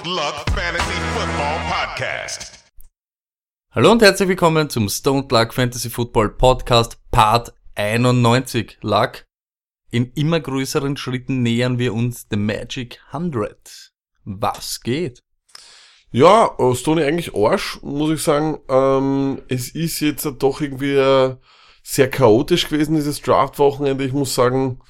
Stoned Luck Fantasy Football Podcast. Hallo und herzlich willkommen zum Stone Luck Fantasy Football Podcast Part 91. Luck, in immer größeren Schritten nähern wir uns dem Magic 100. Was geht? Ja, äh, Stoney eigentlich Arsch, muss ich sagen. Ähm, es ist jetzt doch irgendwie äh, sehr chaotisch gewesen, dieses Draft-Wochenende. Ich muss sagen,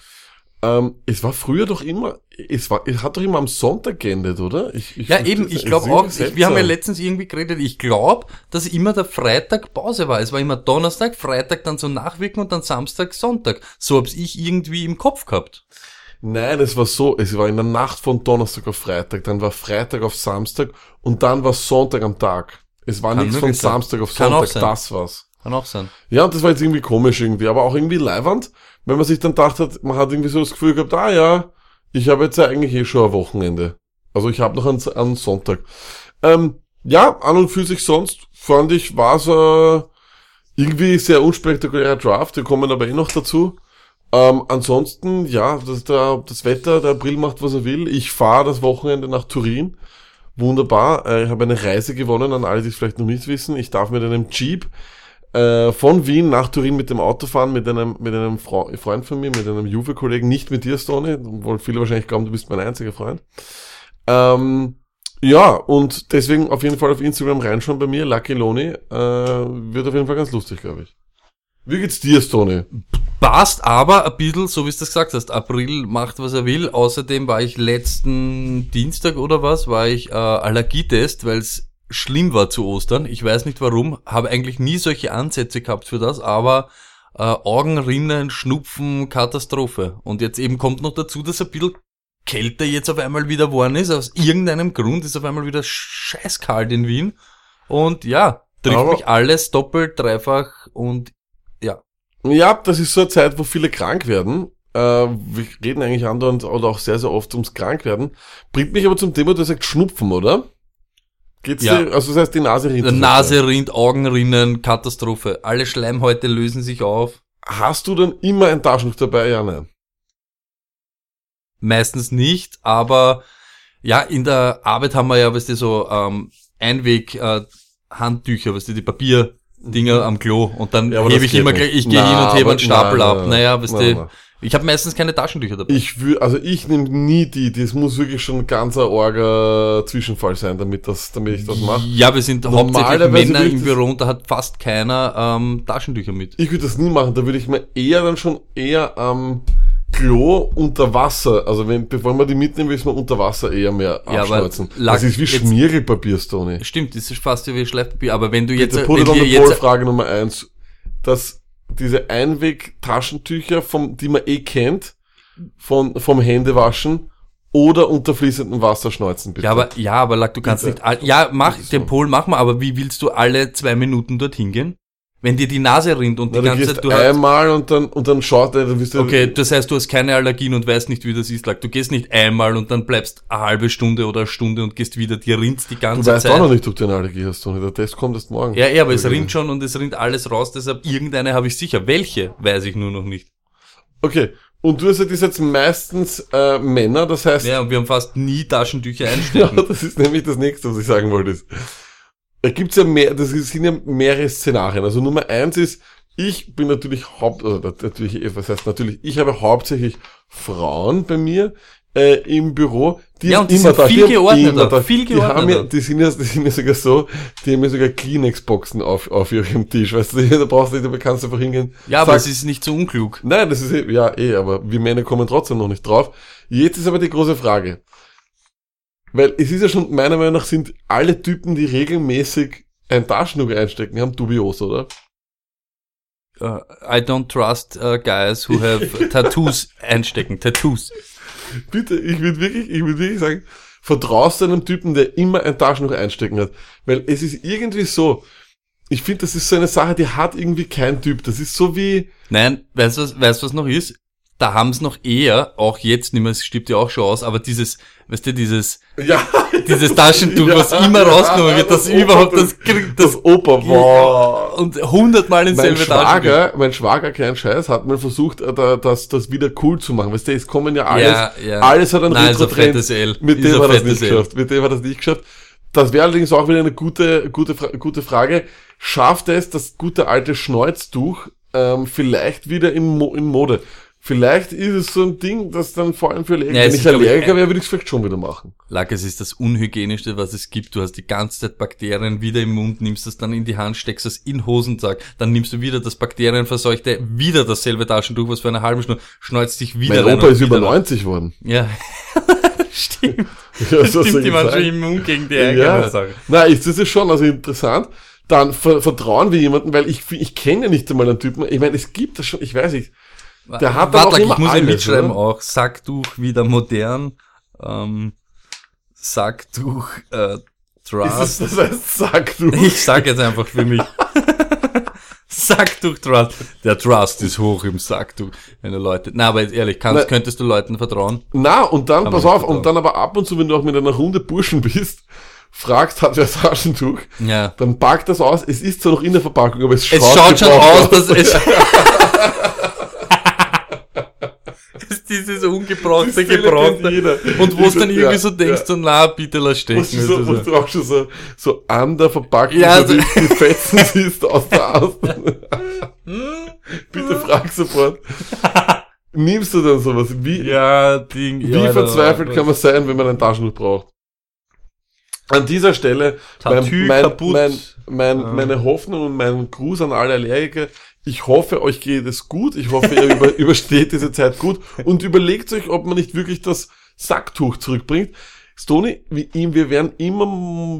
ähm, es war früher doch immer, es war, es hat doch immer am Sonntag geendet, oder? Ich, ich Ja, eben, ich glaube auch, ich, wir haben ja letztens irgendwie geredet, ich glaube, dass immer der Freitag Pause war. Es war immer Donnerstag, Freitag dann so nachwirken und dann Samstag, Sonntag. So hab's ich irgendwie im Kopf gehabt. Nein, es war so, es war in der Nacht von Donnerstag auf Freitag, dann war Freitag auf Samstag und dann war Sonntag am Tag. Es war Kann nichts von. Samstag auf Kann auch Sonntag, sein. das war's. Kann auch sein. Ja, und das war jetzt irgendwie komisch irgendwie, aber auch irgendwie leiwand, wenn man sich dann gedacht hat, man hat irgendwie so das Gefühl gehabt, ah ja, ich habe jetzt ja eigentlich eh schon ein Wochenende. Also ich habe noch einen, einen Sonntag. Ähm, ja, an und für sich sonst fand ich, war es äh, irgendwie sehr unspektakulärer Draft, wir kommen aber eh noch dazu. Ähm, ansonsten, ja, das, der, das Wetter, der April macht, was er will. Ich fahre das Wochenende nach Turin. Wunderbar. Äh, ich habe eine Reise gewonnen, an alle, die es vielleicht noch nicht wissen. Ich darf mit einem Jeep äh, von Wien nach Turin mit dem Auto fahren, mit einem, mit einem Fre Freund von mir, mit einem Juve-Kollegen, nicht mit dir, Stoney, obwohl viele wahrscheinlich glauben, du bist mein einziger Freund. Ähm, ja, und deswegen auf jeden Fall auf Instagram reinschauen bei mir, Lucky Loni, äh, wird auf jeden Fall ganz lustig, glaube ich. Wie geht's dir, Stoney? Passt aber ein bisschen, so wie du das gesagt hast, April macht, was er will. Außerdem war ich letzten Dienstag oder was, war ich äh, Allergietest, weil es schlimm war zu Ostern. Ich weiß nicht warum, habe eigentlich nie solche Ansätze gehabt für das, aber äh, Augenrinnen, Schnupfen, Katastrophe. Und jetzt eben kommt noch dazu, dass ein bisschen kälter jetzt auf einmal wieder geworden ist. Aus irgendeinem Grund ist auf einmal wieder scheißkalt in Wien. Und ja, trifft Aber- mich alles doppelt, dreifach und ja. Ja, das ist so eine Zeit, wo viele krank werden. Äh, wir reden eigentlich andauernd oder auch sehr, sehr oft ums Krankwerden. Bringt mich aber zum Thema, du hast gesagt Schnupfen, oder? Geht's Ja. dir, also das heißt die Nase rinnt. Nase rinnt, Augenrinnen, Katastrophe. Alle Schleimhäute lösen sich auf. Hast du dann immer ein Taschentuch dabei? Ja, nein. Meistens nicht, aber ja, in der Arbeit haben wir ja, weißt du, so ähm, Einweg äh, Handtücher, weißt du, die Papierdinger am Klo und dann Ja, hebe ich immer gleich, ich gehe hin und hebe einen Stapel na, ab. na, naja, weißt du. Ich habe meistens keine Taschentücher dabei. Ich will, also ich nehme nie die, das muss wirklich schon ein ganzer orger Zwischenfall sein, damit das, damit ich das mache. ja, wir sind hauptsächlich Männer im das- Büro und da hat fast keiner ähm, Taschentücher mit. Ich würde das nie machen, da würde ich mir eher dann schon eher am Klo unter Wasser, also wenn, bevor man die mitnehmen, will ich mir unter Wasser eher mehr Ja, abschneuzen. lag- das ist wie Schmiergelpapier, Stoney. Stimmt, das ist fast wie Schleifpapier, aber wenn du jetzt, Bitte, Put it on the jetzt Nummer eins. Dass diese Einweg-Taschentücher, vom, die man eh kennt, von, vom Händewaschen oder unter fließendem Wasser schneuzen, bitte. Ja, aber, ja, aber Lack, du kannst Bitte. nicht, all- ja, mach, den. Pol mach mal, aber wie willst du alle zwei Minuten dorthin gehen? Wenn dir die Nase rinnt und Na, die du ganze Zeit, du hast, einmal und dann, und dann schaut er, dann wirst du, okay, das heißt, du hast keine Allergien und weißt nicht, wie das ist, Lack. Du gehst nicht einmal und dann bleibst eine halbe Stunde oder eine Stunde und gehst wieder, dir rinnt die du ganze weißt Zeit. auch noch nicht, ob du eine Allergie hast, Toni. Der Test kommt erst morgen. ja, ja, aber es rinnt schon und es rinnt alles raus, deshalb irgendeine habe ich sicher. Welche, weiß ich nur noch nicht. Okay. Und du hast ist jetzt meistens äh, Männer, das heißt, Ja, und wir haben fast nie Taschentücher Ja, einstecken. das ist nämlich das nächste, was ich sagen wollte. Da gibt's ja mehr, das sind ja mehrere Szenarien. Also Nummer eins ist, ich bin natürlich haupt, oder natürlich, was heißt natürlich, ich habe hauptsächlich Frauen bei mir äh, im Büro, die Ja, und die immer sind da, viel die haben geordneter, immer da, viel Die, haben ja, die sind ja, die sind ja sogar so, die haben ja sogar Kleenex-Boxen auf, auf ihrem Tisch, weißt du, da brauchst du nicht, da kannst du einfach hingehen. Ja, aber es ist nicht so unklug. Nein, das ist eh, ja eh, aber wir Männer kommen trotzdem noch nicht drauf. Jetzt ist aber die große Frage. Weil es ist ja schon, meiner Meinung nach sind alle Typen, die regelmäßig ein Taschentuch einstecken, haben dubios, oder? Uh, I don't trust uh, guys who have Tattoos einstecken. Tattoos. Bitte, ich würde wirklich, ich würde wirklich sagen, vertraust einem Typen, der immer ein Taschentuch einstecken hat. Weil es ist irgendwie so, ich finde, das ist so eine Sache, die hat irgendwie kein Typ. Das ist so wie, Nein, weißt du, was, weißt, du, was noch ist? Da haben es noch eher, auch jetzt nicht mehr, es stirbt ja auch schon aus, aber dieses, weißt du, dieses, Ja. dieses Taschentuch, Ja, was immer ja, rausgenommen wird, das, das überhaupt, das kriegt, Das das, Opa, boah. und hundertmal ins Mein selbe Taschentuch. Schwager, mein Schwager, kein Scheiß, hat mal versucht, äh, da- das, das wieder cool zu machen. Weißt du, es kommen ja alles, Ja, ja. alles hat einen Nein, fettes L. Mit dem hat er fettes nicht L. geschafft. Mit dem hat es nicht geschafft. Das wäre allerdings auch wieder eine gute, gute, gute Frage. Schafft es das gute alte Schneuztuch ähm, vielleicht wieder in, Mo in Mode? Vielleicht ist es so ein Ding, das dann vor allem für Allergiker, Ja, wenn ich Allergiker wäre, würde ich es vielleicht schon wieder machen. Lack, es ist das unhygienischste, was es gibt. Du hast die ganze Zeit Bakterien wieder im Mund, nimmst das dann in die Hand, steckst es in den Hosensack, dann nimmst du wieder das bakterienverseuchte, wieder dasselbe Taschentuch, was für eine halbe Stunde, schneuzt dich wieder Mein Opa ist über wieder rein. 90 worden. Ja. Stimmt. Ja, soll Stimmt, die waren schon immun gegen die eigene Ja, na, ist das ist schon also interessant. Dann ver vertrauen wir jemanden, weil ich, ich kenne ja nicht einmal einen Typen. Ich meine, es gibt das schon, ich weiß nicht. Der hat Warte, auch ich muss ja alles, mitschreiben oder? auch. Sacktuch wieder modern. Ähm, Sacktuch äh, Ist Trust. das, das heißt, du. Ich sag jetzt einfach für mich. Sacktuch Trust. Der Trust ist hoch im Sacktuch. Wenn du Leute, na, aber ehrlich, kannst, Na- könntest du Leuten vertrauen? Na, und dann, Kann pass auf, nicht und dann aber ab und zu, wenn du auch mit einer Runde Burschen bist, fragst, hat wer ein Taschentuch, Ja. dann packt das aus. Es ist zwar noch in der Verpackung, aber es schaut, Es schaut schon aus, dass es. Es ist dieses ungebrauchte, gebrauchte. Und wo es dann Ja, irgendwie so denkst, ja. so, na, bitte lass stecken. Wo du, so, so. du auch schon so, so an der Verpackung Ja, so die, die Fetzen siehst aus der Außen. Bitte frag sofort. Nimmst du dann sowas? Wie, Ja, Ding. wie ja, verzweifelt kann man sein, wenn man ein Taschentuch braucht? An dieser Stelle mein, mein, mein, mein, Ah. meine Hoffnung und mein Gruß an alle Allergiker. Ich hoffe, euch geht es gut. Ich hoffe, ihr über, übersteht diese Zeit gut und überlegt euch, ob man nicht wirklich das Sacktuch zurückbringt. Stony, wie ihm, wir werden immer,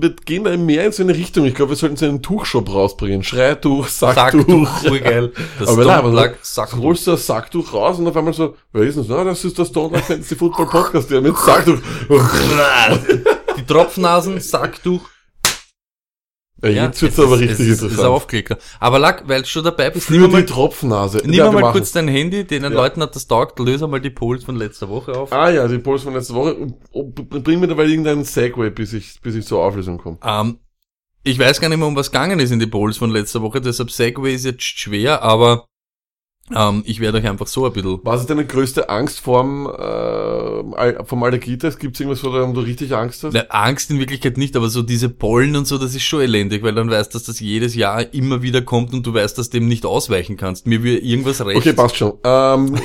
wir gehen da mehr in so eine Richtung. Ich glaube, wir sollten so einen Tuchshop rausbringen. Schreituch, Sacktuch. Sacktuch, urgeil. Das Aber nein, aber Sacktuch. holst du das Sacktuch raus und auf einmal so, wer ist denn das? Na, das ist das Stone Life Fantasy Football Podcast, der mit Sacktuch. Die Tropfnasen, Sacktuch. Ja, jetzt wird's es aber ist- richtig es ist, interessant. ist Aufklicker. Aber Lack, weil du schon dabei bist, Für nimm die mal, Tropfnase. nimm Ja, mal kurz dein Handy, den Ja. Leuten hat das taugt, löse mal die Polls von letzter Woche auf. Ah ja, die Polls von letzter Woche. Bring mir dabei irgendeinen Segway, bis ich, bis ich zur Auflösung komme. Ähm, ich weiß gar nicht mehr, um was gegangen ist in die Polls von letzter Woche, deshalb Segway ist jetzt schwer, aber ähm, ich werde euch einfach so ein bisschen... Was ist deine größte Angst vorm, äh, vom Allergietest? Gibt's irgendwas, wo du richtig Angst hast? Na, Angst in Wirklichkeit nicht, aber so diese Pollen und so, das ist schon elendig, weil dann weißt du, dass das jedes Jahr immer wieder kommt und du weißt, dass du dem nicht ausweichen kannst. Mir will irgendwas recht. Okay, passt schon. Ähm,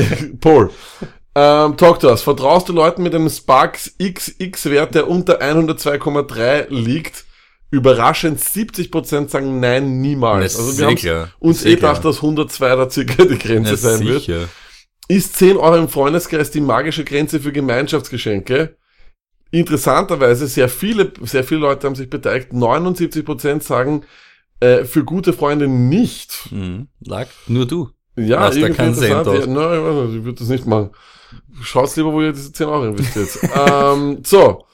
Paul, ähm, talk to us. Vertraust du Leuten mit einem Sparks XX-Wert, der unter 102,3 liegt? Überraschend 70% sagen nein, niemals. Na, Also wir haben sicher, uns eh gedacht, dass 102 da circa die Grenze Ja, sein wird. sicher. Ist 10 Euro im Freundeskreis die magische Grenze für Gemeinschaftsgeschenke? Interessanterweise, sehr viele, sehr viele Leute haben sich beteiligt. 79% sagen, äh, für gute Freunde nicht. Mhm. Lag, nur du. Ja, da irgendwie Cent interessant. Ja, nein, ich, ich würde das nicht machen. Schaut's lieber, wo ihr diese 10 Euro investiert. ähm, so.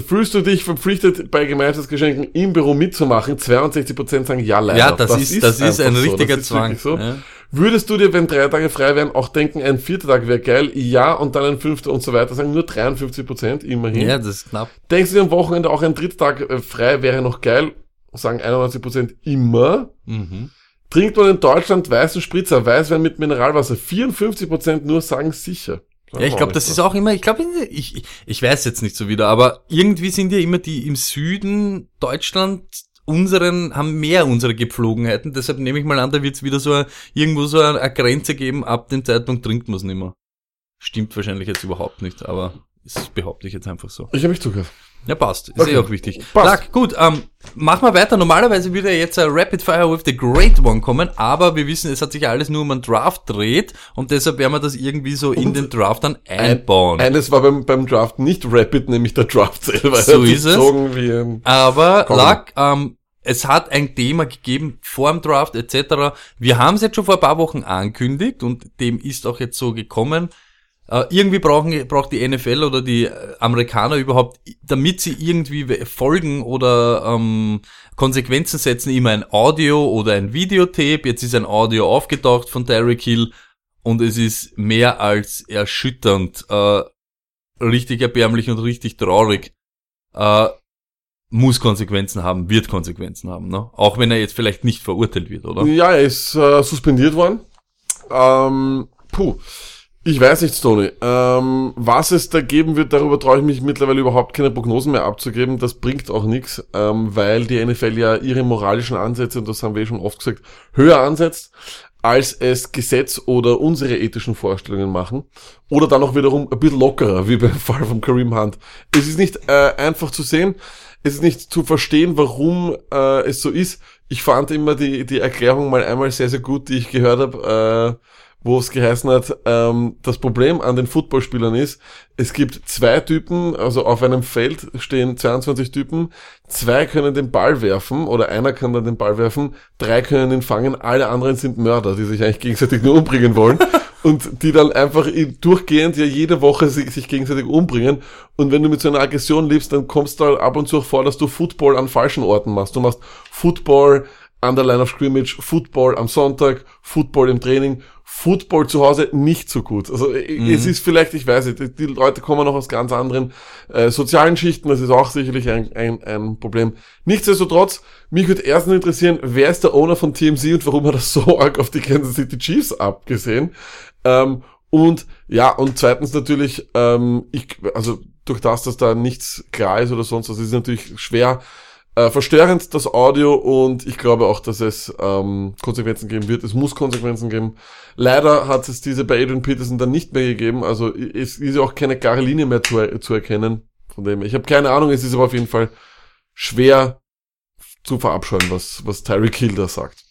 Fühlst du dich verpflichtet, bei Gemeinschaftsgeschenken im Büro mitzumachen? 62% sagen ja, leider. Ja, das, ist, das ist ein so. richtiger Das ist Zwang. So. Ja. Würdest du dir, wenn drei Tage frei wären, auch denken, ein vierter Tag wäre geil? Ja, und dann ein fünfter und so weiter. Sagen nur 53% immerhin. ja, das ist knapp. Denkst du dir am Wochenende auch ein dritter Tag äh, frei wäre noch geil? Sagen 91% immer. Mhm. Trinkt man in Deutschland weißen Spritzer, Weißwein mit Mineralwasser? 54% nur sagen sicher. Ja, ich glaube, das ist auch immer, ich glaube, ich, ich, weiß jetzt nicht so wieder, aber irgendwie sind ja immer die im Süden Deutschland unseren, haben mehr unsere Gepflogenheiten, deshalb nehme ich mal an, da wird es wieder so ein, irgendwo so eine, eine Grenze geben, ab dem Zeitpunkt trinkt man es nicht mehr. Stimmt wahrscheinlich jetzt überhaupt nicht, aber das behaupte ich jetzt einfach so. Ich habe mich zugehört. Ja, passt. Ist Okay. eh auch wichtig. Passt. Sag, gut, ähm, machen wir weiter. Normalerweise würde jetzt ein Rapid Fire with the Great One kommen, aber wir wissen, es hat sich alles nur um einen Draft dreht und deshalb werden wir das irgendwie so in den Draft dann einbauen. Eines war beim, beim Draft nicht Rapid, nämlich der Draft selber. So ist es. Wie ein Aber. Lack, ähm, es hat ein Thema gegeben vor dem Draft etc. Wir haben es jetzt schon vor ein paar Wochen angekündigt und dem ist auch jetzt so gekommen. Äh, irgendwie brauchen, braucht die NFL oder die äh, Amerikaner überhaupt, damit sie irgendwie Folgen oder ähm, Konsequenzen setzen, immer ein Audio oder ein Videotape. Jetzt ist ein Audio aufgetaucht von Derek Hill und es ist mehr als erschütternd, äh, richtig erbärmlich und richtig traurig, äh, muss Konsequenzen haben, wird Konsequenzen haben, ne? Auch wenn er jetzt vielleicht nicht verurteilt wird, oder? Ja, er ist äh, suspendiert worden. Ähm, puh. Ich weiß nicht, Tony. Ähm, was es da geben wird, darüber traue ich mich mittlerweile überhaupt keine Prognosen mehr abzugeben. Das bringt auch nichts, ähm, weil die NFL ja ihre moralischen Ansätze, und das haben wir eh schon oft gesagt, höher ansetzt, als es Gesetz oder unsere ethischen Vorstellungen machen. Oder dann auch wiederum ein bisschen lockerer, wie beim Fall von Kareem Hunt. Es ist nicht äh, einfach zu sehen, es ist nicht zu verstehen, warum äh, es so ist. Ich fand immer die, die Erklärung mal einmal sehr, sehr gut, die ich gehört habe, äh, wo es geheißen hat, ähm, das Problem an den Footballspielern ist, es gibt zwei Typen, also auf einem Feld stehen 22 Typen, zwei können den Ball werfen oder einer kann dann den Ball werfen, drei können ihn fangen, alle anderen sind Mörder, die sich eigentlich gegenseitig nur umbringen wollen und die dann einfach durchgehend ja jede Woche sich, sich gegenseitig umbringen und wenn du mit so einer Aggression lebst, dann kommst du halt ab und zu auch vor, dass du Football an falschen Orten machst. Du machst Football an der Line of Scrimmage, Football am Sonntag, Football im Training Football zu Hause nicht so gut. Also äh, mhm. es ist vielleicht, ich weiß nicht, die Leute kommen noch aus ganz anderen äh, sozialen Schichten, das ist auch sicherlich ein, ein, ein Problem. Nichtsdestotrotz, mich würde erstens interessieren, wer ist der Owner von TMC und warum hat er so arg auf die Kansas City Chiefs abgesehen? Ähm, und ja, und zweitens natürlich, ähm, ich, also durch das, dass da nichts klar ist oder sonst was, ist es natürlich schwer, äh, verstörend das Audio und ich glaube auch, dass es ähm, Konsequenzen geben wird. Es muss Konsequenzen geben. Leider hat es diese bei Adrian Peterson dann nicht mehr gegeben. Also es ist auch keine klare Linie mehr zu, zu erkennen. Von dem ich habe keine Ahnung. Es ist aber auf jeden Fall schwer zu verabscheuen, was was Tyreek Hill da sagt.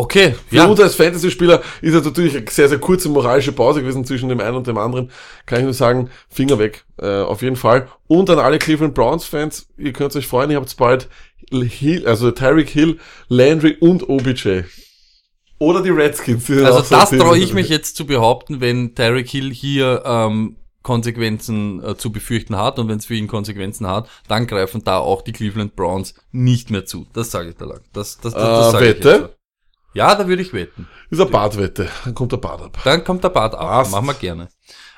Okay, Für ja. uns als Fantasy-Spieler ist es natürlich eine sehr, sehr kurze moralische Pause gewesen zwischen dem einen und dem anderen. Kann ich nur sagen, Finger weg, äh, auf jeden Fall. Und an alle Cleveland Browns-Fans, ihr könnt euch freuen, ihr habt bald Hill, also Tyreek Hill, Landry und OBJ. Oder die Redskins. Also das so traue ich mich jetzt zu behaupten, wenn Tyreek Hill hier ähm, Konsequenzen äh, zu befürchten hat und wenn es für ihn Konsequenzen hat, dann greifen da auch die Cleveland Browns nicht mehr zu. Das sage ich da lang. Das, das, das, das äh, sage ich jetzt. Ja, da würde ich wetten. Ist eine Badwette. Dann kommt der Bad ab. Dann kommt der Bad ab. Passt. Machen wir gerne.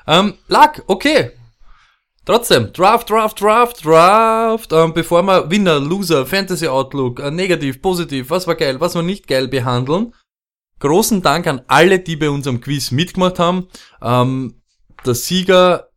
Ähm, Lack, okay. Trotzdem, Draft, Draft, Draft, Draft. Ähm, bevor wir Winner, Loser, Fantasy Outlook, äh, negativ, positiv, was war geil, was war nicht geil behandeln. Großen Dank an alle, die bei unserem Quiz mitgemacht haben. Ähm, der Sieger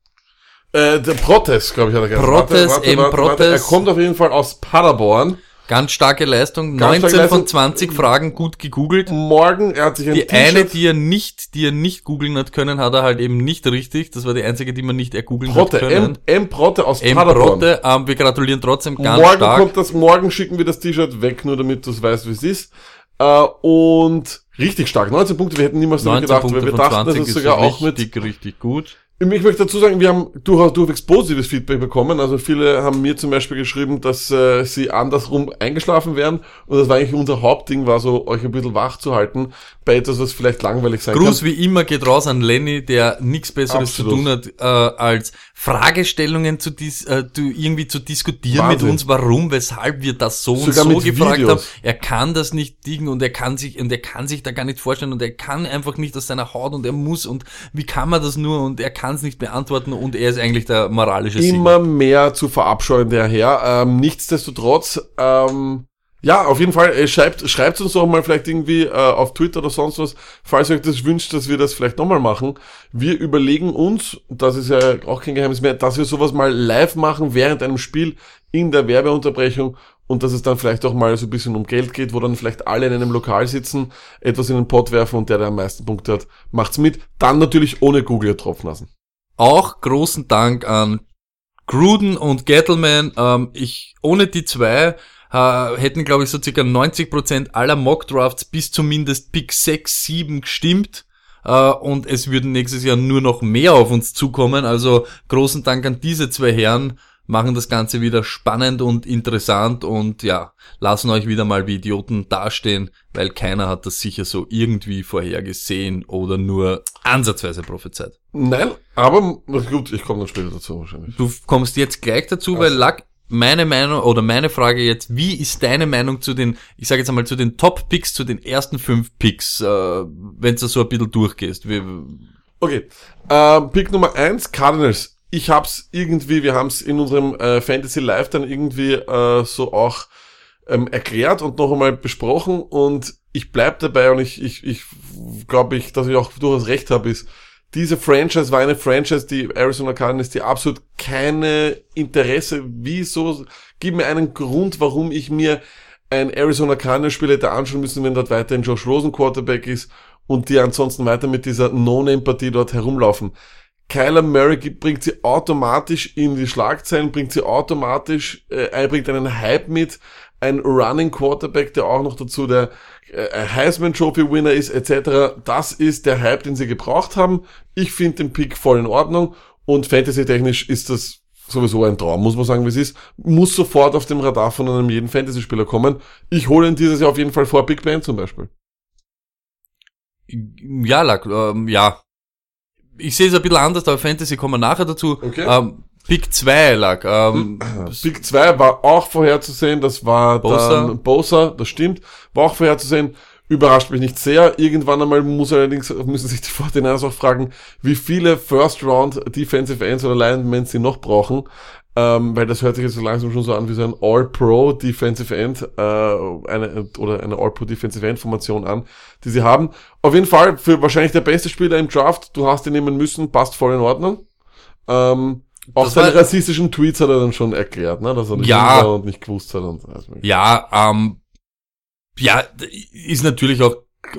äh, der Protest, glaube ich, hat er gesagt. Protest, warte, warte, M. Warte, Protest. Er kommt auf jeden Fall aus Paderborn. Ganz starke Leistung. Ganz 19 starke von 20 Fragen gut gegoogelt. Morgen, er hat sich ein Die eine, die er nicht, die er nicht googeln hat können, hat er halt eben nicht richtig. Das war die einzige, die man nicht ergoogeln hat können. M, M Protte aus M Protte, ähm, wir gratulieren trotzdem ganz morgen stark. Morgen kommt das, morgen schicken wir das T-Shirt weg, nur damit du es weißt, wie es ist. Äh, und richtig stark. 19 Punkte, wir hätten niemals damit gedacht, Punkte weil wir dachten, das ist sogar auch mit richtig gut. Ich möchte dazu sagen, wir haben durchaus durchwegs positives Feedback bekommen. Also viele haben mir zum Beispiel geschrieben, dass äh, sie andersrum eingeschlafen wären. Und das war eigentlich unser Hauptding, war so, euch ein bisschen wach zu halten bei etwas, was vielleicht langweilig sein Gruß kann. wie immer geht raus an Lenny, der nichts Besseres Absolut. zu tun hat, äh, als Fragestellungen zu dis äh, irgendwie zu diskutieren Wahnsinn. mit uns, warum, weshalb wir das so Sogar und so gefragt Videos. haben. Er kann das nicht digen und er kann sich und er kann sich da gar nicht vorstellen und er kann einfach nicht aus seiner Haut und er muss und wie kann man das nur und er kann es nicht beantworten und er ist eigentlich der moralische Sieger. Immer mehr zu verabscheuen der Herr. Ähm, nichtsdestotrotz ähm, ja, auf jeden Fall, äh, schreibt, schreibt uns doch mal vielleicht irgendwie äh, auf Twitter oder sonst was, falls ihr euch das wünscht, dass wir das vielleicht nochmal machen. Wir überlegen uns, das ist ja auch kein Geheimnis mehr, dass wir sowas mal live machen während einem Spiel in der Werbeunterbrechung und dass es dann vielleicht auch mal so ein bisschen um Geld geht, wo dann vielleicht alle in einem Lokal sitzen, etwas in den Pott werfen und der, der am meisten Punkte hat, macht's mit. Dann natürlich ohne Google tropfen lassen. Auch großen Dank an Gruden und Gettleman. Ähm, ich, ohne die zwei äh, hätten, glaube ich, so circa 90% aller Mock-Drafts bis zumindest Pick 6, 7 gestimmt. Uh, und es würden nächstes Jahr nur noch mehr auf uns zukommen. Also großen Dank an diese zwei Herren, machen das Ganze wieder spannend und interessant und ja, lassen euch wieder mal wie Idioten dastehen, weil keiner hat das sicher so irgendwie vorhergesehen oder nur ansatzweise prophezeit. Nein, aber gut, ich komme dann später dazu wahrscheinlich. Du kommst jetzt gleich dazu, also. weil Lack, meine Meinung oder meine Frage jetzt, wie ist deine Meinung zu den, ich sage jetzt einmal zu den Top-Picks, zu den ersten fünf Picks, äh, wenn du so ein bisschen durchgehst? Wie, Okay, ähm, Pick Nummer eins Cardinals. Ich hab's irgendwie, wir haben's in unserem äh, Fantasy Live dann irgendwie äh, so auch ähm, erklärt und noch einmal besprochen und ich bleib dabei und ich, ich, ich glaube ich, dass ich auch durchaus recht habe, ist, diese Franchise war eine Franchise, die Arizona Cardinals, die absolut keine Interesse, wieso, gib mir einen Grund, warum ich mir ein Arizona Cardinals Spiel hätte anschauen müssen, wenn dort weiterhin Josh Rosen Quarterback ist und die ansonsten weiter mit dieser No-Name-Partie dort herumlaufen. Kyler Murray bringt sie automatisch in die Schlagzeilen, bringt sie automatisch, äh, er bringt einen Hype mit, ein Running Quarterback, der auch noch dazu der äh, Heisman Trophy Winner ist, etc. Das ist der Hype, den sie gebraucht haben. Ich finde den Pick voll in Ordnung und Fantasy-technisch ist das sowieso ein Traum, muss man sagen, wie es ist. Muss sofort auf dem Radar von einem jeden Fantasy-Spieler kommen. Ich hole ihn dieses Jahr auf jeden Fall vor Big Ben zum Beispiel. ja, ähm, ja. Ich sehe es ein bisschen anders, aber Fantasy kommen wir nachher dazu. Okay. Ähm, Pick 2 lag. Ähm, Big 2 war auch vorherzusehen, das war Bosa. dann Bosa, das stimmt, war auch vorherzusehen, überrascht mich nicht sehr. Irgendwann einmal muss allerdings, müssen sich die 49ers auch fragen, wie viele First Round Defensive Ends oder Linemen sie noch brauchen, ähm, weil das hört sich jetzt so langsam schon so an wie so ein All-Pro Defensive End, äh, eine, oder eine All-Pro Defensive End Formation an, die sie haben. Auf jeden Fall für wahrscheinlich der beste Spieler im Draft, du hast ihn nehmen müssen, passt voll in Ordnung. Ähm, auch Das seine war- rassistischen Tweets hat er dann schon erklärt, ne, dass er nicht Ja. war und nicht gewusst hat und alles mögliche. ja, ähm, ja, ist natürlich auch,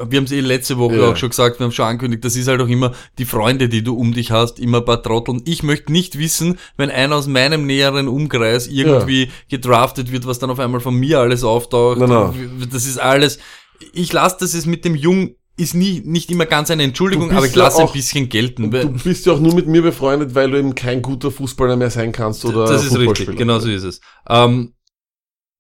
wir haben es eh letzte Woche Ja. auch schon gesagt, wir haben schon angekündigt, das ist halt auch immer die Freunde, die du um dich hast, immer ein paar Trotteln. Ich möchte nicht wissen, wenn einer aus meinem näheren Umkreis irgendwie gedraftet wird, was dann auf einmal von mir alles auftaucht. Nein, nein. Das ist alles, ich lasse das jetzt mit dem Jung, ist nie, nicht immer ganz eine Entschuldigung, aber ich ja lasse ein auch- bisschen gelten. Du bist ja auch nur mit mir befreundet, weil du eben kein guter Fußballer mehr sein kannst oder das ist richtig, genau so ist es. Ähm,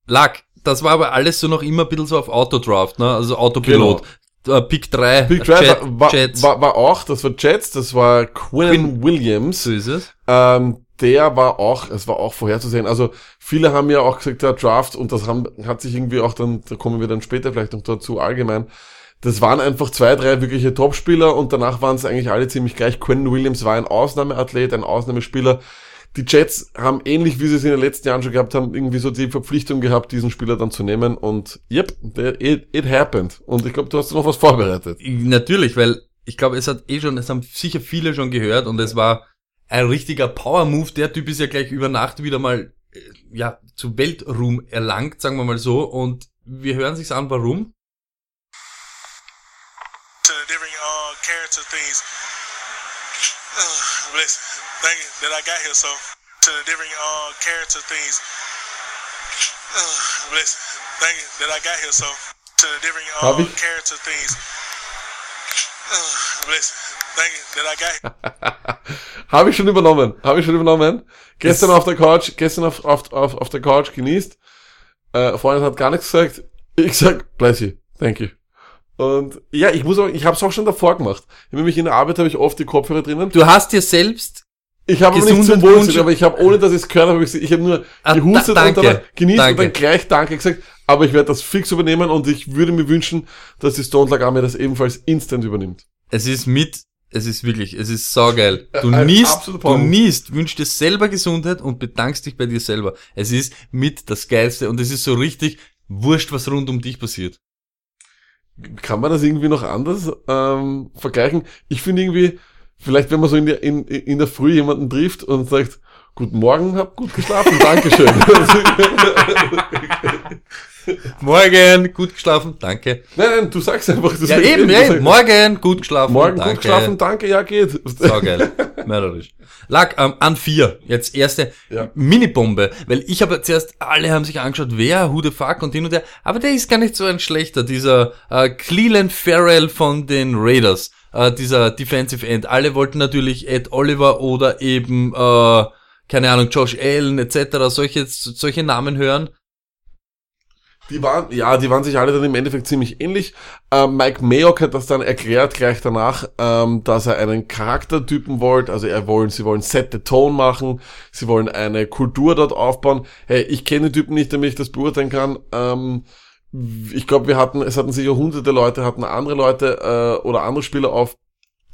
Lack, das war aber alles so noch immer ein bisschen so auf Autodraft, ne? Also Autopilot. Äh, Pick 3, Big Drive Jet, war, Jets. war, war auch, das war Jets, das war Quinn, Williams. so ist es. Ähm, der war auch, es war auch vorherzusehen. Also viele haben ja auch gesagt, der Draft, und das haben, hat sich irgendwie auch dann, da kommen wir dann später vielleicht noch dazu allgemein, das waren einfach zwei, drei wirkliche Topspieler und danach waren es eigentlich alle ziemlich gleich. Quentin Williams war ein Ausnahmeathlet, ein Ausnahmespieler. Die Jets haben ähnlich wie sie es in den letzten Jahren schon gehabt haben, irgendwie so die Verpflichtung gehabt, diesen Spieler dann zu nehmen und yep, it, it happened. Und ich glaube, du hast noch was vorbereitet. Natürlich, weil ich glaube, es hat eh schon, es haben sicher viele schon gehört und es war ein richtiger Power-Move. Der Typ ist ja gleich über Nacht wieder mal, äh, ja, zu Weltruhm erlangt, sagen wir mal so. Und wir hören sich's an, warum. to the different uh, character things. Uh, listen, thank you that I got here. So to the different uh, character things. Uh, listen, thank you that I got here. So to the different uh, Bobby? character things. Uh, listen, thank you that I got here. Habe ich schon übernommen. Habe ich schon übernommen. Gestern auf der Couch, gestern auf, auf, auf, auf der Couch genießt. Äh, Freundin hat gar nichts gesagt. Ich sag, bless you. Thank you. Und ja, ich muss auch, ich habe es auch schon davor gemacht. Nämlich in der Arbeit habe ich oft die Kopfhörer drinnen. Du hast dir selbst, Ich habe nicht zum wünschen. aber ich habe, ohne dass ich es gehört habe, hab ich, ich habe nur Ah, gehustet da- und dann danke. genießt und dann gleich Danke gesagt. Aber ich werde das fix übernehmen und ich würde mir wünschen, dass die Stone Lag Army das ebenfalls instant übernimmt. es ist mit, es ist wirklich, es ist saugeil. Du Ein niest, du niest, wünschst dir selber Gesundheit und bedankst dich bei dir selber. Es ist mit das Geilste und es ist so richtig wurscht, was rund um dich passiert. Kann man das irgendwie noch anders ähm, vergleichen? Ich finde irgendwie, vielleicht wenn man so in der, in, in der Früh jemanden trifft und sagt, Guten Morgen, hab gut geschlafen, Dankeschön. Morgen, gut geschlafen, danke. nein, nein, du sagst einfach. Du Ja sagst eben, ja, sagst, morgen, gut geschlafen, Morgen danke. gut geschlafen, danke, ja geht. Saugeil. Mörderisch. Lag ähm, an vier. Jetzt erste Ja. Minibombe. Weil ich habe zuerst, alle haben sich angeschaut, wer, who the fuck und hin und her. Aber der ist gar nicht so ein schlechter, dieser äh, Cleland Farrell von den Raiders. Äh, dieser Defensive End. Alle wollten natürlich Ed Oliver oder eben, äh, keine Ahnung, Josh Allen etc. Solche, solche Namen hören. Die waren, ja, die waren sich alle dann im Endeffekt ziemlich ähnlich. Ähm, Mike Mayock hat das dann erklärt gleich danach, ähm, dass er einen Charaktertypen wollte. Also er wollen, sie wollen Set the Tone machen, sie wollen eine Kultur dort aufbauen. Hey, ich kenne den Typen nicht, damit ich das beurteilen kann. Ähm, ich glaube, wir hatten, es hatten sicher hunderte Leute, hatten andere Leute äh, oder andere Spieler auf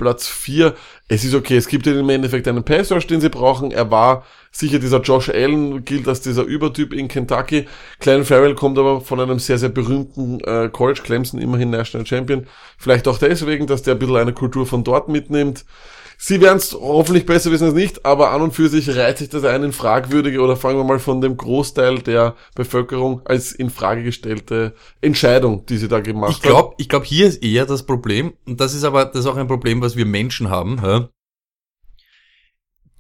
Platz 4. Es ist okay, es gibt im Endeffekt einen Pass Rush, den sie brauchen. Er war sicher dieser Josh Allen, gilt als dieser Übertyp in Kentucky. Klein Farrell kommt aber von einem sehr, sehr berühmten äh, College, Clemson, immerhin National Champion. Vielleicht auch deswegen, dass der ein bisschen eine Kultur von dort mitnimmt. Sie werden es hoffentlich besser wissen als nicht, aber an und für sich reiht sich das ein in fragwürdige oder fangen wir mal von dem Großteil der Bevölkerung als in Frage gestellte Entscheidung, die sie da gemacht Ich glaube, ich glaube, hier ist eher das Problem, und das ist aber, das ist auch ein Problem, was wir Menschen haben, hä?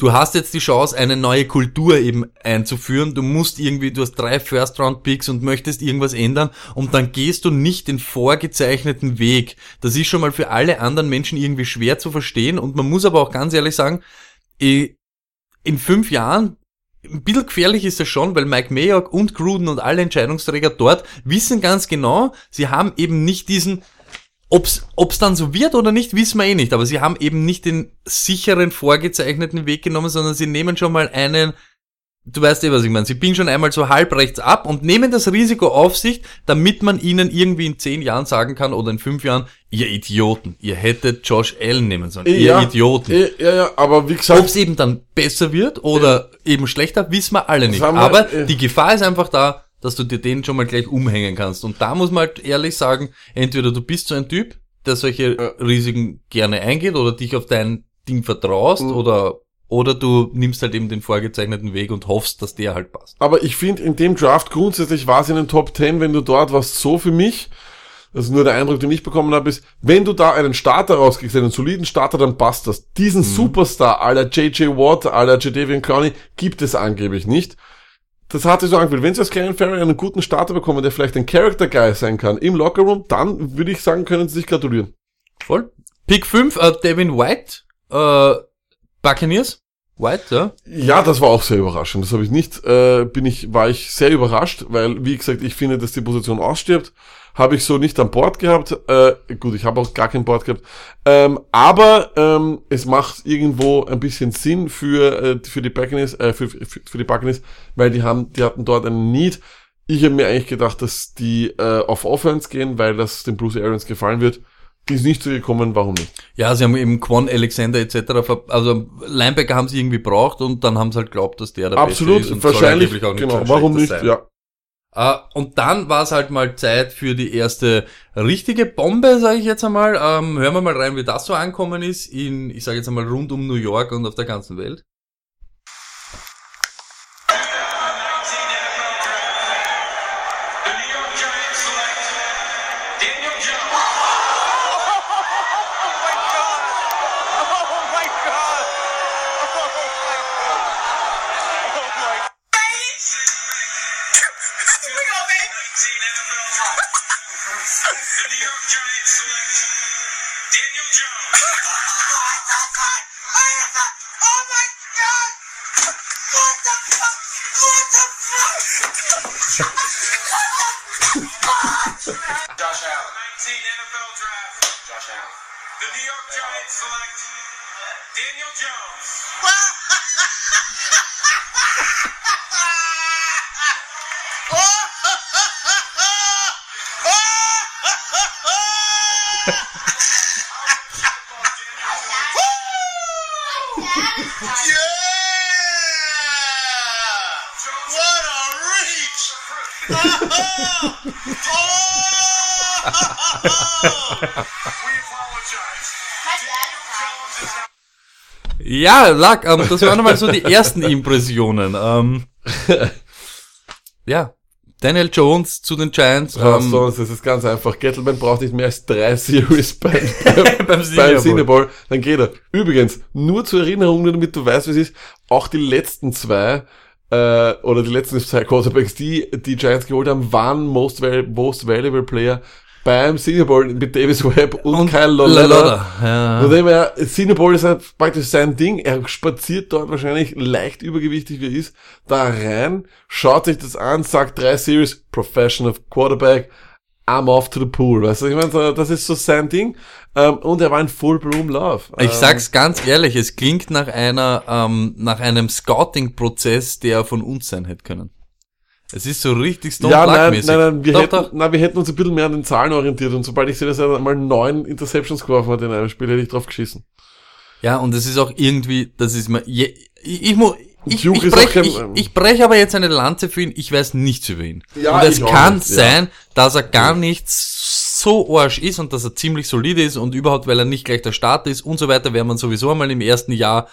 Du hast jetzt die Chance, eine neue Kultur eben einzuführen. Du musst irgendwie, du hast drei First-Round-Picks und möchtest irgendwas ändern und dann gehst du nicht den vorgezeichneten Weg. Das ist schon mal für alle anderen Menschen irgendwie schwer zu verstehen und man muss aber auch ganz ehrlich sagen, eh, in fünf Jahren ein bisschen gefährlich ist das schon, weil Mike Mayock und Gruden und alle Entscheidungsträger dort wissen ganz genau, sie haben eben nicht diesen, ob's, ob's dann so wird oder nicht, wissen wir eh nicht, aber sie haben eben nicht den sicheren, vorgezeichneten Weg genommen, sondern sie nehmen schon mal einen, du weißt eh, was ich meine, sie biegen schon einmal so halb rechts ab und nehmen das Risiko auf sich, damit man ihnen irgendwie in zehn Jahren sagen kann oder in fünf Jahren, ihr Idioten, ihr hättet Josh Allen nehmen sollen, ihr ja, Idioten. eh, Ja, ja, aber wie gesagt, Ob es eben dann besser wird oder eben schlechter, wissen wir alle nicht. wir, Aber äh, die Gefahr ist einfach da, dass du dir den schon mal gleich umhängen kannst. Und da muss man halt ehrlich sagen, entweder du bist so ein Typ, der solche Risiken gerne eingeht oder dich auf dein Ding vertraust Mhm. oder oder du nimmst halt eben den vorgezeichneten Weg und hoffst, dass der halt passt. Aber ich finde, in dem Draft grundsätzlich war es in den Top 10, wenn du dort warst, so für mich, das ist nur der Eindruck, den ich bekommen habe, ist, wenn du da einen Starter rauskriegst, einen soliden Starter, dann passt das. Diesen Superstar aller J.J. Watt, aller Jadavian Clowney gibt es angeblich nicht. Das hat sich so angefühlt. Wenn sie aus Karen Farrell einen guten Starter bekommen, der vielleicht ein Character Guy sein kann im Lockerroom, dann würde ich sagen, können sie sich gratulieren. Voll. Pick 5, äh, Devin White, äh, Buccaneers. White, ja. Ja, das war auch sehr überraschend. Das habe ich nicht, äh, bin ich, war ich sehr überrascht, weil, wie gesagt, ich finde, dass die Position ausstirbt. Habe ich so nicht an Bord gehabt. Äh, gut, ich habe auch gar kein Board gehabt. Ähm, aber ähm, es macht irgendwo ein bisschen Sinn für, äh, für die Buccaneers, äh, für, für, für die Buccaneers, weil die haben, die hatten dort einen Need. Ich habe mir eigentlich gedacht, dass die äh, auf Offense gehen, weil das dem Bruce Arians gefallen wird. Ist nicht so gekommen, warum nicht? Ja, sie haben eben Quan Alexander etc. Also Linebacker haben sie irgendwie braucht und dann haben sie halt glaubt, dass der der Absolut, Beste ist soll wahrscheinlich, auch nicht genau, warum nicht, sein. ja. Äh, und dann war es halt mal Zeit für die erste richtige Bombe, sage ich jetzt einmal. Ähm, hören wir mal rein, wie das so ankommen ist in, ich sage jetzt einmal, rund um New York und auf der ganzen Welt. Jones. Oh my god! What the fuck? What the fuck? Josh Allen. 19 NFL draft. Josh Allen. The New York Giants select Daniel Jones. Ja, Lack, ähm, das waren mal so die ersten Impressionen. Ähm, ja, Daniel Jones zu den Giants. Ja, Ähm, sonst ist es ganz einfach. Gettleman braucht nicht mehr als drei Series beim, Beim beim, Senior Bowl. Dann geht er. Übrigens, nur zur Erinnerung, nur damit du weißt, wie es ist, auch die letzten zwei, äh, oder die letzten zwei Quarterbacks, die die Giants geholt haben, waren Most, Val most Valuable Player beim Senior Bowl mit Davis Webb und, Und Kyle. Loletta, ja. Von dem her, Senior Bowl ist halt praktisch sein Ding. Er spaziert dort wahrscheinlich leicht übergewichtig wie er ist, da rein, schaut sich das an, sagt drei Series, Professional Quarterback, I'm off to the pool. Weißt du, ich meine, das ist so sein Ding. Ähm, und er war in Full Bloom Love. Ich Ähm, sag's ganz ehrlich, es klingt nach einer, ähm, nach einem Scouting-Prozess, der von uns sein hätte können. Es ist so richtig Stone ja, nein, nein, nein, wir Doch, hätten, doch. nein, wir hätten uns ein bisschen mehr an den Zahlen orientiert und sobald ich sehe, dass er einmal neun Interceptions geworfen hat in einem Spiel, hätte ich drauf geschissen. Ja, und es ist auch irgendwie, das ist mir, je, ich, ich, mu- ich, Duke ich, ist brech, auch kein- ich, ich brech aber jetzt eine Lanze für ihn, ich weiß nichts über ihn. Ja, und es kann nicht, ja. sein, dass er gar nicht so arsch ist und dass er ziemlich solide ist und überhaupt, weil er nicht gleich der Starter ist und so weiter, werden man sowieso einmal im ersten Jahr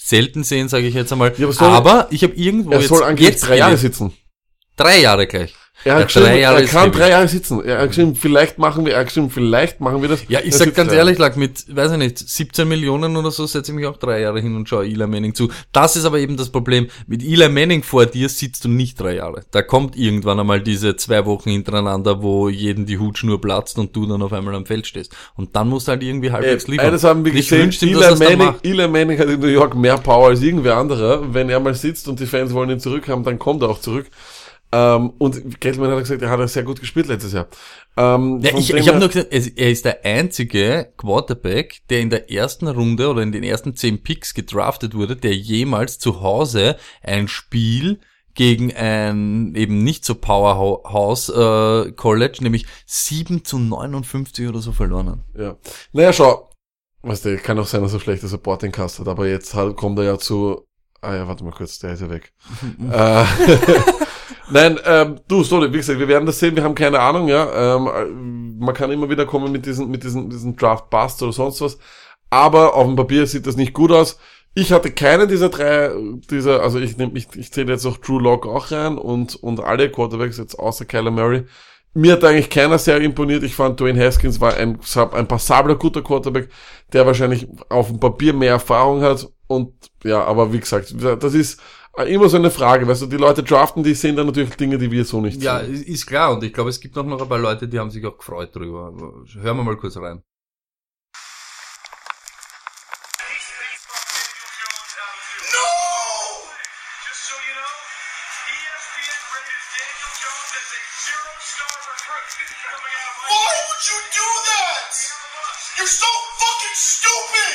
selten sehen, sage ich jetzt einmal. Ja, aber soll- aber ich habe irgendwo Er jetzt, soll angeblich jetzt drei Jahre sitzen. Drei Jahre gleich. Er hat Ja, geschrieben, drei Jahre er kann drei Jahre sitzen. Er hat geschrieben, vielleicht machen wir, er hat geschrieben, vielleicht machen wir das. Ja, ich sag ganz ehrlich, lag mit, weiß ich nicht, 17 Millionen oder so, setze ich mich auch drei Jahre hin und schaue Eli Manning zu. Das ist aber eben das Problem. Mit Eli Manning vor dir sitzt du nicht drei Jahre. Da kommt irgendwann einmal diese zwei Wochen hintereinander, wo jeden die Hutschnur platzt und du dann auf einmal am Feld stehst. Und dann musst du halt irgendwie halbwegs Äh, liefern. eines haben wir ich gesehen, ihm, Eli Manning. Eli Manning hat in New York mehr Power als irgendwer anderer. Wenn er mal sitzt und die Fans wollen ihn zurückhaben, dann kommt er auch zurück. Ähm, und Gettleman hat gesagt, er hat sehr gut gespielt letztes Jahr. Ähm, Ja, ich ich habe nur gesagt, es- er ist der einzige Quarterback, der in der ersten Runde oder in den ersten zehn Picks gedraftet wurde, der jemals zu Hause ein Spiel gegen ein eben nicht so Powerhouse äh, College, nämlich 7 zu 59 oder so verloren hat. Ja. Naja, schau. Weißt du, kann auch sein, dass er schlechte Supporting Cast hat, aber jetzt halt kommt er ja zu. Ah ja, warte mal kurz, der ist ja weg. äh, Nein, ähm, du, sorry, wie gesagt, wir werden das sehen, wir haben keine Ahnung, ja. Ähm, äh, man kann immer wieder kommen mit diesen, mit diesen, diesen Draft Bust oder sonst was. Aber auf dem Papier sieht das nicht gut aus. Ich hatte keinen dieser drei, dieser, also ich nehme, ich, ich zähle jetzt auch Drew Lock auch rein und, und alle Quarterbacks jetzt außer Kyler Murray. Mir hat eigentlich keiner sehr imponiert. Ich fand Dwayne Haskins war ein, ein passabler, guter Quarterback, der wahrscheinlich auf dem Papier mehr Erfahrung hat. Und ja, aber wie gesagt, das ist immer so eine Frage. Weißt du, die Leute draften, die sehen dann natürlich Dinge, die wir so nicht Ja, sehen. ist klar und ich glaube, es gibt auch noch ein paar Leute, die haben sich auch gefreut drüber. Hören wir mal kurz rein. No! Just so you know, ESPN rated Daniel Jones as a zero-star recruit coming out of high Why would you do that? You're so fucking stupid!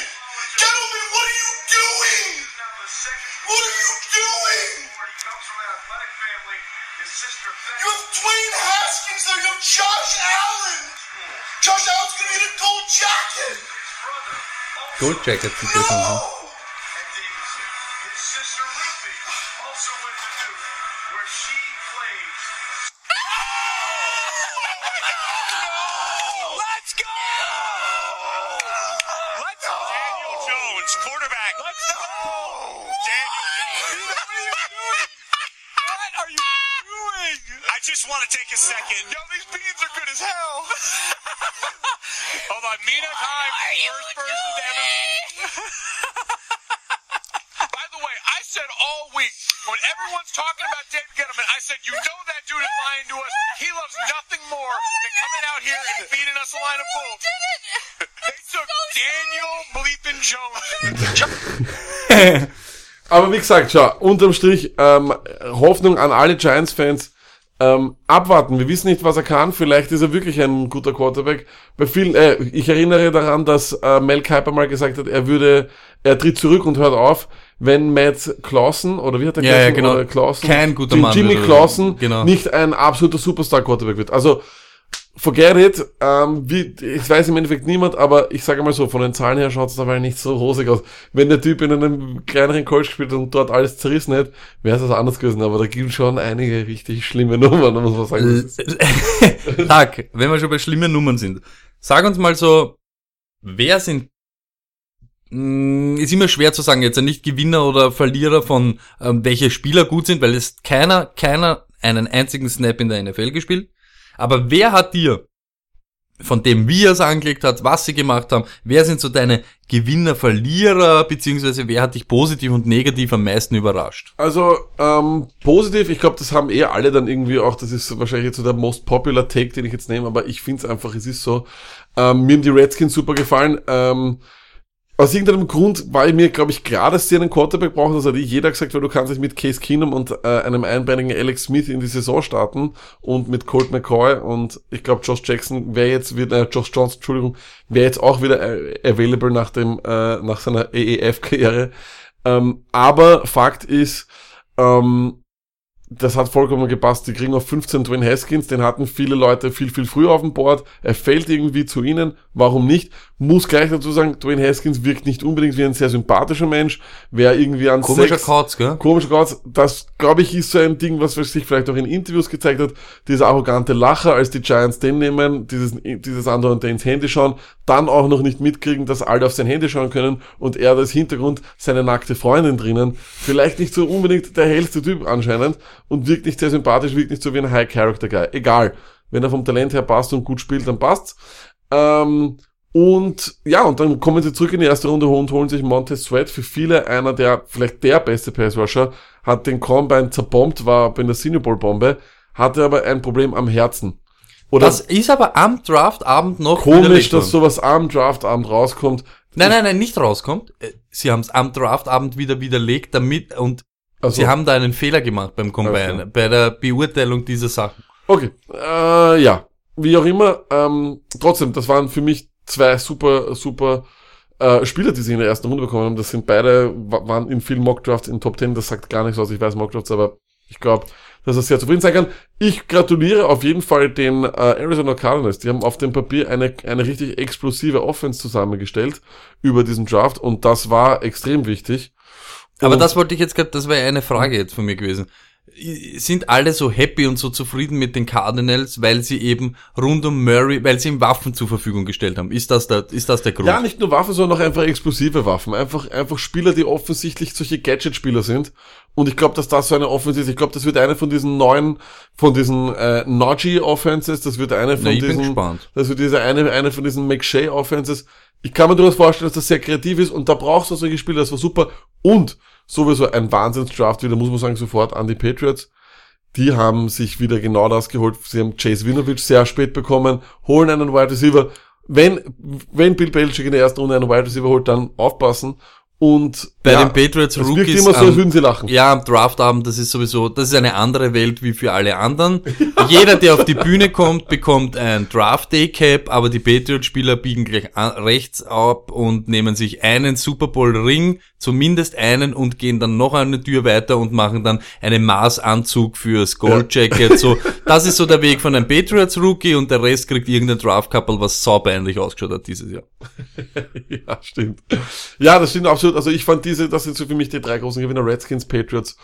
Gentlemen, what are you doing? Now the second What are you doing? he comes from an athletic family. His sister Beth You have Dwayne Haskins there. You have Josh Allen. Josh Allen's gonna be in a gold jacket. brother also Gold Jacket sind das. No! Mina Kimes, first person to ever. By the way, I said all week when everyone's talking about David Gettleman, I said, you know that dude is lying to us. He loves nothing more than coming out here and feeding us a line of bull. They took Daniel Bleepin Jones. Aber wie gesagt, schau, unterm Strich, ähm, Hoffnung an alle Giants-Fans, ähm, abwarten. Wir wissen nicht, was er kann. Vielleicht ist er wirklich ein guter Quarterback. Bei vielen, äh, ich erinnere daran, dass äh, Mel Kiper mal gesagt hat, er würde, er tritt zurück und hört auf, wenn Matt Clausen, oder wie hat er Ja, ja, geheißen? genau. Clausen, Kein guter Mann Jimmy Clausen genau. nicht ein absoluter Superstar-Quarterback wird. Also, forget it. Ähm, wie, ich weiß im Endeffekt niemand, aber ich sage mal so, von den Zahlen her schaut es dabei nicht so rosig aus. Wenn der Typ in einem kleineren College gespielt hat und dort alles zerrissen hätte, wäre es was anderes gewesen. Aber da gibt schon einige richtig schlimme Nummern, muss man sagen. Ist- Tag, wenn wir schon bei schlimmen Nummern sind. Sag uns mal so, wer sind, mh, ist immer schwer zu sagen, jetzt nicht Gewinner oder Verlierer von, ähm, welche Spieler gut sind, weil es keiner, keiner einen einzigen Snap in der NFL gespielt. Aber wer hat dir von dem, wie er es angelegt hat, was sie gemacht haben, wer sind so deine Gewinner, Verlierer, beziehungsweise wer hat dich positiv und negativ am meisten überrascht? Also ähm, positiv, ich glaube, das haben eh alle dann irgendwie auch, das ist wahrscheinlich jetzt so der most popular Take, den ich jetzt nehme, aber ich finde es einfach, es ist so, ähm, mir haben die Redskins super gefallen. Ähm, aus irgendeinem Grund war ich mir, glaube ich, klar, dass sie einen Quarterback brauchen. Das hat eh jeder gesagt, weil du kannst nicht mit Case Keenum und äh, einem einbeinigen Alex Smith in die Saison starten und mit Colt McCoy und ich glaube, Josh Jackson wäre jetzt wieder, äh, Josh Johnson, Entschuldigung, wäre jetzt auch wieder äh, available nach dem, äh, nach seiner AEF-Karriere. Ähm, aber Fakt ist, ähm, das hat vollkommen gepasst. Die kriegen auf 15 Dwayne Haskins, den hatten viele Leute viel, viel früher auf dem Board. Er fällt irgendwie zu ihnen. Warum nicht? Muss gleich dazu sagen, Dwayne Haskins wirkt nicht unbedingt wie ein sehr sympathischer Mensch. Wer irgendwie an Komischer Sex, Kauz, gell? Komischer Kauz, das glaube ich ist so ein Ding, was sich vielleicht auch in Interviews gezeigt hat. Dieser arrogante Lacher, als die Giants den nehmen, dieses, dieses andere und ins Handy schauen, dann auch noch nicht mitkriegen, dass alle auf sein Handy schauen können und er als Hintergrund seine nackte Freundin drinnen. Vielleicht nicht so unbedingt der hellste Typ anscheinend und wirkt nicht sehr sympathisch, wirkt nicht so wie ein High-Character-Guy. Egal. Wenn er vom Talent her passt und gut spielt, dann passt's. Ähm, und ja, und dann kommen sie zurück in die erste Runde und holen sich Montez Sweat. Für viele einer der, vielleicht der beste Pass Rusher, hat den Combine zerbombt, war bei der Senior Bowl Bombe, hatte aber ein Problem am Herzen. Oder Das ist aber am Draftabend noch komisch, dass sowas am Draftabend rauskommt. Nein, nein, nein, nicht rauskommt. Äh, Sie haben es am Draftabend wieder widerlegt, damit und Also, Sie haben da einen Fehler gemacht beim Combine, Okay. bei der Beurteilung dieser Sachen. Okay, äh, ja. Wie auch immer, ähm, trotzdem, das waren für mich zwei super, super äh, Spieler, die sie in der ersten Runde bekommen haben. Das sind beide, wa- waren in vielen Mockdrafts in Top 10, das sagt gar nichts aus, ich weiß Mockdrafts, aber ich glaube, dass er sehr zufrieden sein kann. Ich gratuliere auf jeden Fall den äh, Arizona Cardinals. Die haben auf dem Papier eine, eine richtig explosive Offense zusammengestellt über diesen Draft und das war extrem wichtig. Aber das wollte ich jetzt gerade, das wäre eine Frage jetzt von mir gewesen. Sind alle so happy und so zufrieden mit den Cardinals, weil sie eben rund um Murray, weil sie ihm Waffen zur Verfügung gestellt haben? Ist das der, ist das der Grund? Ja, nicht nur Waffen, sondern auch einfach explosive Waffen. Einfach, einfach Spieler, die offensichtlich solche Gadget-Spieler sind. Und ich glaube, dass das so eine Offense ist. Ich glaube, das wird eine von diesen neuen, von diesen äh, Noji-Offenses, das wird eine von Na, ich bin diesen, gespannt. das wird diese eine, eine von diesen McShay-Offenses. Ich kann mir durchaus vorstellen, dass das sehr kreativ ist und da brauchst du solche Spieler, das war super. Und sowieso ein Wahnsinns-Draft wieder, muss man sagen, sofort an die Patriots. Die haben sich wieder genau das geholt. Sie haben Chase Winovich sehr spät bekommen, holen einen Wide Receiver. Wenn, wenn Bill Belichick in der ersten Runde einen Wide Receiver holt, dann aufpassen. Und Bei ja, den Patriots es wirkt Rookies immer so, als würden sie lachen. Ja, am Draftabend, das ist sowieso, das ist eine andere Welt wie für alle anderen. Jeder, der auf die Bühne kommt, bekommt ein Draft Day Cap, aber die Patriot-Spieler biegen gleich an, rechts ab und nehmen sich einen Super Bowl Ring, zumindest einen und gehen dann noch eine Tür weiter und machen dann einen Maßanzug fürs Gold Jacket. So, das ist so der Weg von einem Patriots Rookie und der Rest kriegt irgendein Draft Couple, was saubeinlich ausgeschaut hat dieses Jahr. Ja, stimmt. Ja, das stimmt absolut. Also ich fand diese, das sind so für mich die drei großen Gewinner, Redskins, Patriots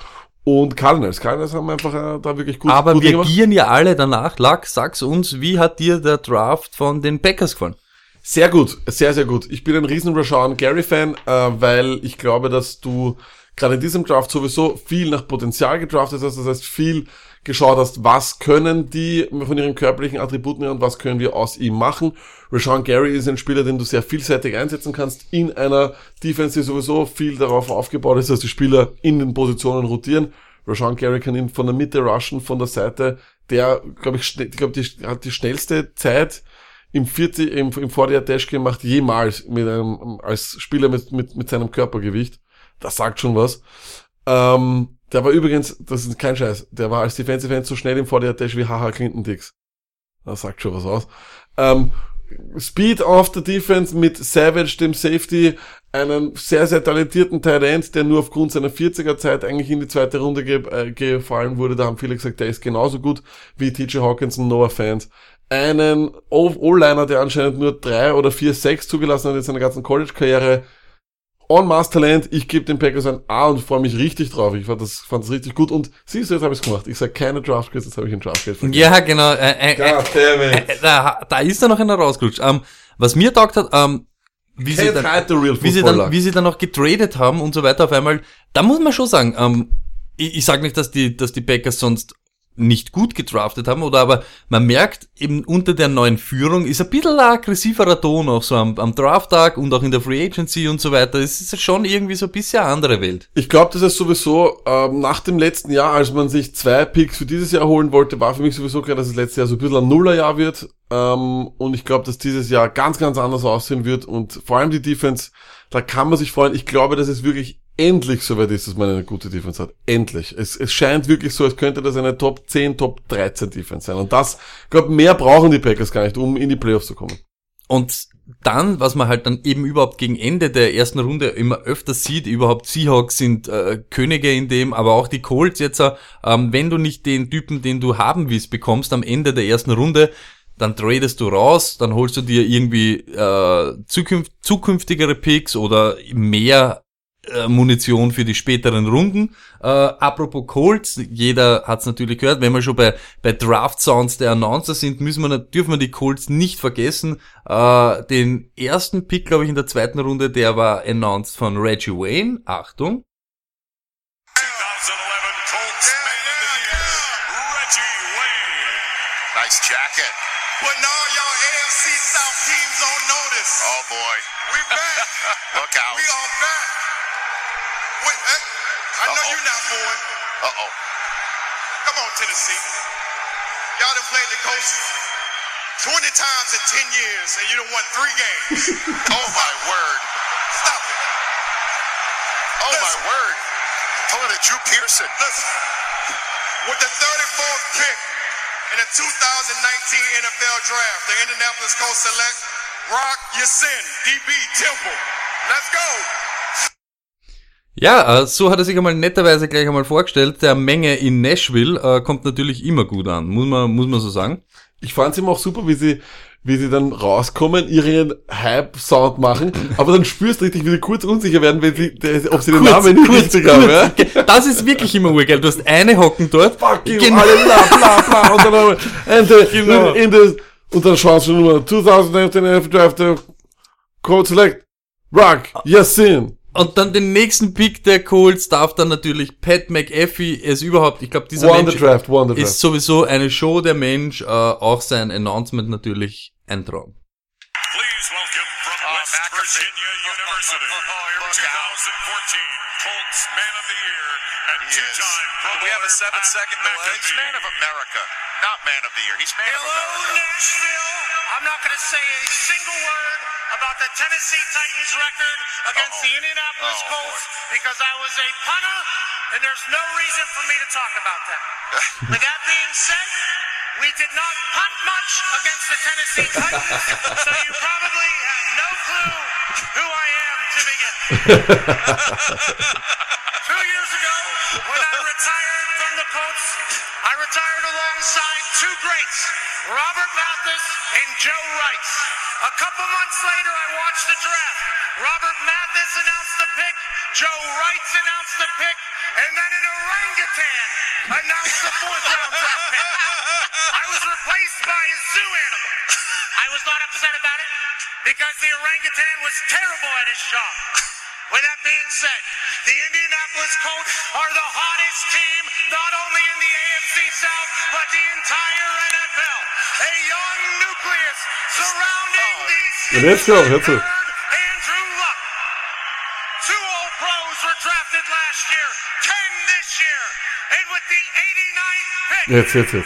und Cardinals. Cardinals haben einfach äh, da wirklich gut, Aber gut wir gemacht. gieren ja alle danach. Lack, sag's uns, wie hat dir der Draft von den Packers gefallen? Sehr gut, sehr, sehr gut. Ich bin ein riesen Rashawn Gary-Fan, äh, weil ich glaube, dass du gerade in diesem Draft sowieso viel nach Potenzial gedraftet hast. Das heißt, viel geschaut hast, was können die von ihren körperlichen Attributen her und was können wir aus ihm machen. Rashawn Gary ist ein Spieler, den du sehr vielseitig einsetzen kannst in einer Defense, die sowieso viel darauf aufgebaut ist, dass die Spieler in den Positionen rotieren. Rashawn Gary kann ihn von der Mitte rushen, von der Seite. Der, glaube ich, ich glaube, die hat die schnellste Zeit im 40, im, im 40 Dash gemacht jemals mit einem, als Spieler mit, mit, mit seinem Körpergewicht. Das sagt schon was. Ähm, der war übrigens, das ist kein Scheiß, der war als Defensive End so schnell im 40 Dash wie Haha Clinton Dix. Das sagt schon was aus. Ähm, Speed auf der Defense mit Savage, dem Safety, einen sehr, sehr talentierten End, der nur aufgrund seiner 40er Zeit eigentlich in die zweite Runde ge äh, gefallen wurde. Da haben viele gesagt, der ist genauso gut wie TJ Hawkinson, Noah Fans. Einen O-Liner, der anscheinend nur drei oder vier Sacks zugelassen hat in seiner ganzen College-Karriere. On Mass Talent, ich gebe den Packers ein A und freue mich richtig drauf. Ich fand das, fand das richtig gut. Und siehst du, jetzt habe ich es gemacht. Ich sage keine Draft Grades, jetzt habe ich einen Draft Grade. Ja, genau. Äh, äh, äh, God damn it. äh, da, da ist da noch einer rausgerutscht. Ähm, was mir taugt hat, ähm, wie sie, dann, hide the real wie, sie dann, wie sie dann noch getradet haben und so weiter auf einmal, da muss man schon sagen, ähm, ich, ich sage nicht, dass die, dass die Packers sonst nicht gut gedraftet haben, oder aber man merkt eben unter der neuen Führung ist ein bisschen ein aggressiverer Ton auch so am, am Drafttag und auch in der Free Agency und so weiter. Es ist schon irgendwie so ein bisschen eine andere Welt. Ich glaube, das ist sowieso ähm, nach dem letzten Jahr, als man sich zwei Picks für dieses Jahr holen wollte, war für mich sowieso klar, dass das letzte Jahr so ein bisschen ein Nullerjahr wird. Ähm, und ich glaube, dass dieses Jahr ganz, ganz anders aussehen wird. Und vor allem die Defense, da kann man sich freuen. Ich glaube, dass es wirklich endlich soweit ist, dass man eine gute Defense hat. Endlich. Es, es scheint wirklich so, als könnte das eine Top 10, Top 13 Defense sein. Und das, ich glaube, mehr brauchen die Packers gar nicht, um in die Playoffs zu kommen. Und dann, was man halt dann eben überhaupt gegen Ende der ersten Runde immer öfter sieht, überhaupt Seahawks sind äh, Könige in dem, aber auch die Colts jetzt, äh, ähm, wenn du nicht den Typen, den du haben willst, bekommst am Ende der ersten Runde, dann tradest du raus, dann holst du dir irgendwie äh, zukünft, zukünftigere Picks oder mehr äh, Munition für die späteren Runden. Äh, apropos Colts, jeder hat es natürlich gehört, wenn wir schon bei, bei Draft Sounds der Announcer sind, müssen wir, dürfen wir die Colts nicht vergessen. Äh, den ersten Pick, glaube ich, in der zweiten Runde, der war announced von Reggie Wayne. Achtung. Born. Uh oh. Come on, Tennessee. Y'all done played the coast 20 times in 10 years, and you done won three games. Oh my word. Stop it. Oh my Listen. word. Pulling a Drew Pearson. Listen, with the 34th pick in the 2019 NFL Draft, the Indianapolis Colts select Rock Yasin, DB Temple. Let's go. Ja, äh, so hat er sich einmal netterweise gleich einmal vorgestellt. Der Menge in Nashville äh, kommt natürlich immer gut an, muss man, muss man so sagen. Ich fand's immer auch super, wie sie, wie sie dann rauskommen, ihren Hype-Sound machen, aber dann spürst du richtig, wie sie kurz unsicher werden, wenn sie, ob sie den Namen nicht richtig haben, ja? Das ist wirklich immer urgeil. Du hast eine hocken dort. Fuck you, Genau. alle bla bla bla, und dann, and the, Genau. in the, und dann schaust du nur 2019 NFL Draft, Code Select, Rock, Yasin. Und dann den nächsten Pick der Colts darf dann natürlich Pat McAfee, er ist überhaupt, ich glaube, dieser Mensch the Draft, ist sowieso eine Show der Mensch, äh, auch sein Announcement natürlich ein Traum. Please welcome from Oh, West. Virginia University, Oh, here we go. 2014 Colts Man of the Year and two-time Pro we have a Bowler seven Pat second delay? He's McAfee. Man of America, not Man of the Year. He's Man of Hello, America. Nashville. I'm not going to say a single word about the Tennessee Titans record against Uh-oh. the Indianapolis Oh, Colts because I was a punter, and there's no reason for me to talk about that. With that being said, we did not punt much against the Tennessee Titans, so you probably have no clue who I am to begin. couple months later, I watched the draft. Robert Mathis announced the pick, Joe Rice announced the pick, and then an orangutan announced the fourth round draft pick. I was replaced by a zoo animal. I was not upset about it because the orangutan was terrible at his job. With that being said, the Indianapolis Colts are the hottest team not only in the AFC South, but the entire NFL. A young nucleus surrounding Oh. these Ja, let's go, let's go. Andrew Luck. Two old pros were drafted last year, 10 this year. And with the 89th pick.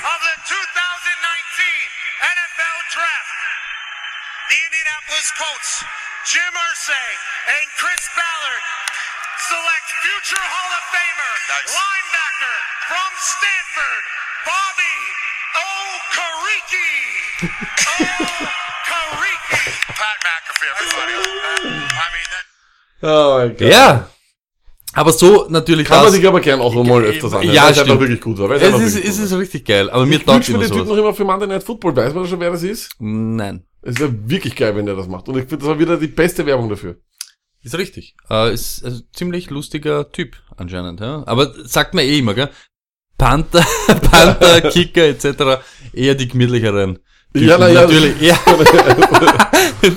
Oh mein Gott. Ja. Aber so natürlich Kann man das. sich aber gern auch nochmal öfters anhören, Ja, weil es einfach wirklich gut war. Weil es Es ist, es ist richtig geil, aber mir taugt immer den Typ noch sowas. immer für Monday Night Football. Weiß man schon, wer das ist? Nein. Es ist ja wirklich geil, wenn der das macht. Und ich finde, das war wieder die beste Werbung dafür. Ist richtig. Äh, ist ein ziemlich lustiger Typ anscheinend, ja. Aber sagt man eh immer, gell? Panther, Panther, Kicker etc. eher die gemütlicheren. Typen. Ja, na ja. Natürlich. Ja.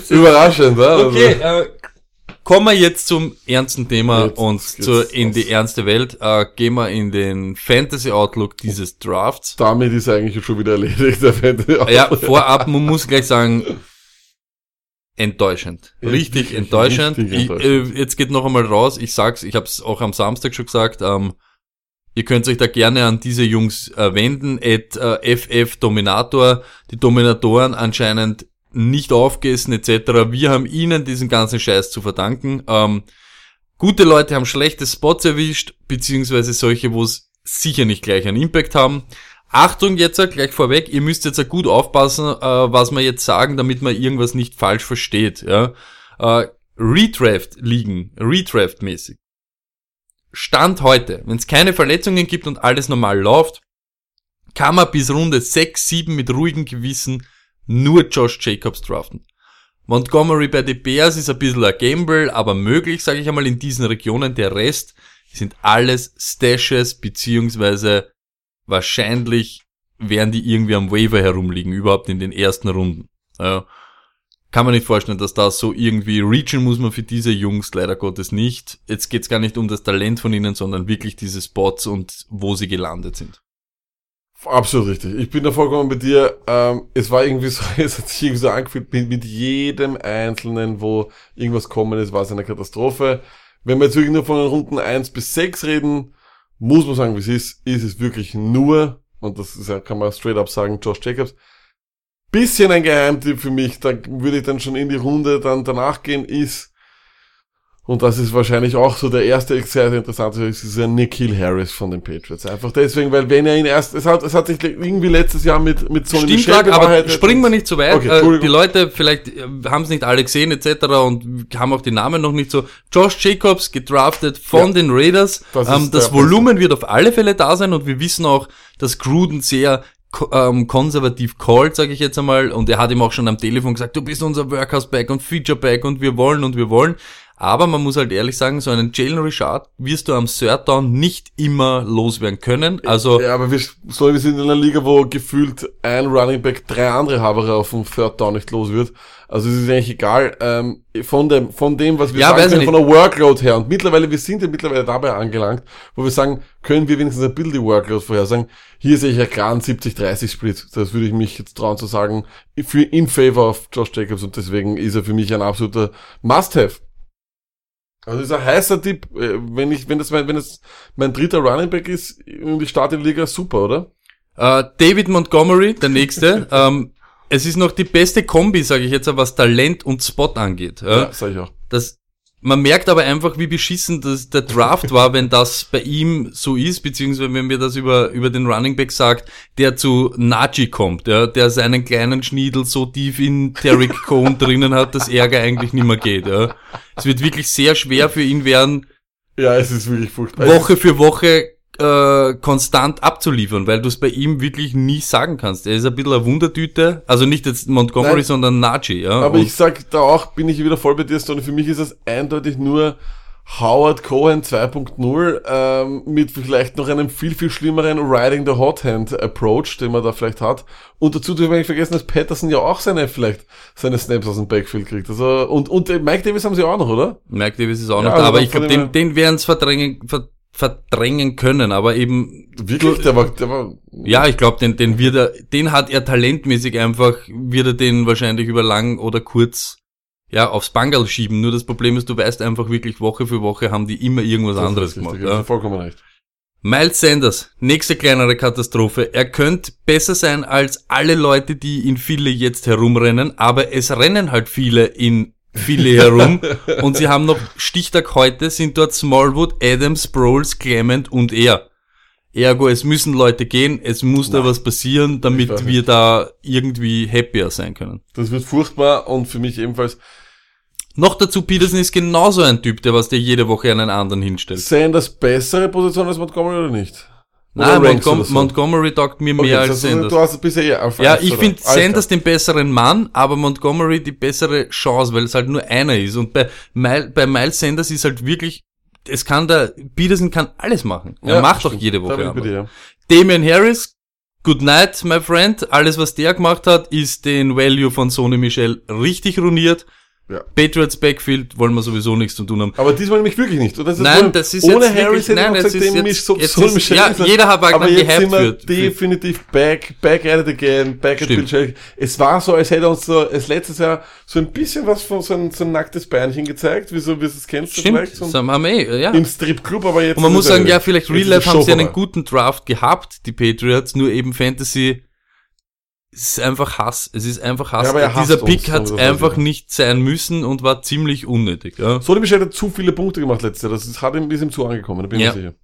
Überraschend, ja? Also, Okay, äh, kommen wir jetzt zum ernsten Thema Jetzt und geht's zur, in die ernste Welt. Äh, gehen wir in den Fantasy Outlook dieses Drafts. Damit ist eigentlich schon wieder erledigt, der Fantasy. Ja, vorab, man muss gleich sagen, enttäuschend. Richtig, Richtig, enttäuschend. richtig Ich, enttäuschend. äh, jetzt geht noch einmal raus, ich sag's, ich hab's auch am Samstag schon gesagt, ähm, ihr könnt euch da gerne an diese Jungs äh, wenden, at äh, FF Dominator, die Dominatoren anscheinend nicht aufgegessen etc. Wir haben ihnen diesen ganzen Scheiß zu verdanken. Ähm, gute Leute haben schlechte Spots erwischt, beziehungsweise solche, wo es sicher nicht gleich einen Impact haben. Achtung jetzt äh, gleich vorweg, ihr müsst jetzt äh, gut aufpassen, äh, was wir jetzt sagen, damit man irgendwas nicht falsch versteht. Ja? Äh, Redraft liegen, Redraft mäßig. Stand heute, wenn es keine Verletzungen gibt und alles normal läuft, kann man bis Runde 6, 7 mit ruhigem Gewissen nur Josh Jacobs draften. Montgomery bei den Bears ist ein bisschen ein Gamble, aber möglich, sage ich einmal, in diesen Regionen. Der Rest sind alles Stashes, beziehungsweise wahrscheinlich werden die irgendwie am Waiver herumliegen, überhaupt in den ersten Runden. Ja. Kann man nicht vorstellen, dass das so irgendwie reachen muss man für diese Jungs leider Gottes nicht. Jetzt geht's gar nicht um das Talent von ihnen, sondern wirklich diese Spots und wo sie gelandet sind. Absolut richtig. Ich bin da vollkommen bei dir. Ähm, es war irgendwie so, es hat sich irgendwie so angefühlt, mit, mit jedem Einzelnen, wo irgendwas kommen ist, war es eine Katastrophe. Wenn wir jetzt wirklich nur von den Runden 1 bis 6 reden, muss man sagen, wie es ist, ist es wirklich nur, und das ist ja, kann man straight up sagen, Josh Jacobs, bisschen ein Geheimtipp für mich, da würde ich dann schon in die Runde dann danach gehen, ist, und das ist wahrscheinlich auch so der erste sehr, sehr interessante, ist dieser Nikhil Harris von den Patriots. Einfach deswegen, weil wenn er ihn erst, es hat, es hat sich irgendwie letztes Jahr mit, mit so Stimmt, Clark, aber springen wir nicht zu weit. Okay, äh, die Leute vielleicht äh, haben es nicht alle gesehen etc. und haben auch die Namen noch nicht so. Josh Jacobs gedraftet von Ja. den Raiders. Das ähm, das Volumen wird auf alle Fälle da sein und wir wissen auch, dass Gruden sehr ähm, konservativ called, sage ich jetzt einmal. Und er hat ihm auch schon am Telefon gesagt, du bist unser Workhouse-Back und Feature-Back und wir wollen und wir wollen. Aber man muss halt ehrlich sagen, so einen Jalen Richard wirst du am Third Down nicht immer loswerden können. Also Ja, aber wir, so, wir sind in einer Liga, wo gefühlt ein Running Back drei andere Haberer auf dem Third Down nicht los wird. Also es ist eigentlich egal, ähm, von dem, von dem, was wir Ja, sagen können, von der Workload her. Und mittlerweile, wir sind ja mittlerweile dabei angelangt, wo wir sagen, können wir wenigstens ein bisschen die Workload vorhersagen. Hier sehe ich ja klar einen 70-30 Split. Das würde ich mich jetzt trauen zu sagen, für, in favor of Josh Jacobs und deswegen ist er für mich ein absoluter Must-Have. Also ist ein heißer Tipp, äh, wenn ich, wenn das mein, wenn es mein dritter Running Back ist und ich starte in die Liga, super, oder? Äh, David Montgomery, der nächste. ähm, es ist noch die beste Kombi, sage ich jetzt, was Talent und Spot angeht. Ja? Ja, sag ich auch. Das, man merkt aber einfach, wie beschissen das, der Draft war, wenn das bei ihm so ist, beziehungsweise wenn mir das über, über den Running Back sagt, der zu Najee kommt, ja, der seinen kleinen Schniedel so tief in Derrick Cohn drinnen hat, dass Ärger eigentlich nicht mehr geht. Ja. Es wird wirklich sehr schwer für ihn werden, Ja, es ist wirklich furchtbar. Woche für Woche äh, konstant abzuliefern, weil du es bei ihm wirklich nie sagen kannst. Er ist ein bisschen eine Wundertüte, also nicht jetzt Montgomery, Nein. sondern Najee. Ja? Aber Und- ich sag da auch, bin ich wieder voll bei dir, Stoney. Für mich ist es eindeutig nur Howard Cohen 2.0 ähm, mit vielleicht noch einem viel, viel schlimmeren Riding the Hot Hand Approach, den man da vielleicht hat. Und dazu dürfen wir nicht vergessen, dass Patterson ja auch seine, vielleicht, seine Snaps aus dem Backfield kriegt. Also, und, und äh, Mike Davis haben sie auch noch, oder? Mike Davis ist auch Ja, noch also da, aber dann ich glaube, den, den werden es verdrängen, ver, verdrängen können, aber eben, Wirklich? Der war, der war, ja, ich glaube, den, den wird er, den hat er talentmäßig einfach, wird er den wahrscheinlich über lang oder kurz, ja, aufs Bangal schieben. Nur das Problem ist, du weißt einfach wirklich, Woche für Woche haben die immer irgendwas das anderes richtig, gemacht. Ja. vollkommen recht. Miles Sanders, nächste kleinere Katastrophe. Er könnte besser sein als alle Leute, die in Philly jetzt herumrennen, aber es rennen halt viele in Philly herum und sie haben noch Stichtag heute, sind dort Smallwood, Adams, Sproles, Clement und er. Ergo, es müssen Leute gehen, es muss da was passieren, damit wir da irgendwie happier sein können. Das wird furchtbar und für mich ebenfalls Noch dazu, Peterson ist genauso ein Typ, der was dir jede Woche einen anderen hinstellt. Sanders bessere Position als Montgomery oder nicht? Nein, das so? Montgomery taugt mir Okay, mehr als heißt, Sanders. Du hast bisher eher auf Ja, ich finde Sanders den besseren Mann, aber Montgomery die bessere Chance, weil es halt nur einer ist. Und bei, Mil bei Miles Sanders ist halt wirklich, es kann der, Peterson kann alles machen. Er Ja, macht doch jede Woche. dir, ja. Damian Harris, good night, my friend. Alles, was der gemacht hat, ist den Value von Sony Michel richtig ruiniert. Ja. Patriots Backfield wollen wir sowieso nichts zu tun haben. Aber diesmal nämlich wirklich nicht. Das Nein, das ist ohne jetzt Harris wirklich- nein, gesagt, ist jetzt- ist so, jetzt soll ist- ja, jeder hat Aber jetzt sind wir für- definitiv back, back at it again, back at Stimmt. Bill Belichick. Es war so, als hätte uns so, als letztes Jahr so ein bisschen was von so ein, so ein nacktes Beinchen gezeigt, wie so, wie es kennst du Stimmt, vielleicht. So haben wir eh, ja. Im Stripclub, aber jetzt. Und man muss es sagen, ja- vielleicht Real Life es haben sie einen guten Draft gehabt, die Patriots, nur eben Fantasy es ist einfach Hass. Es ist einfach Hass. Ja, er Dieser Pick hat einfach nicht sein müssen und war ziemlich unnötig. Ja. Sonny Michel hat zu viele Punkte gemacht letztes Jahr. Das ist, hat ihm, ist ihm zu angekommen, da bin ich Ja. mir sicher.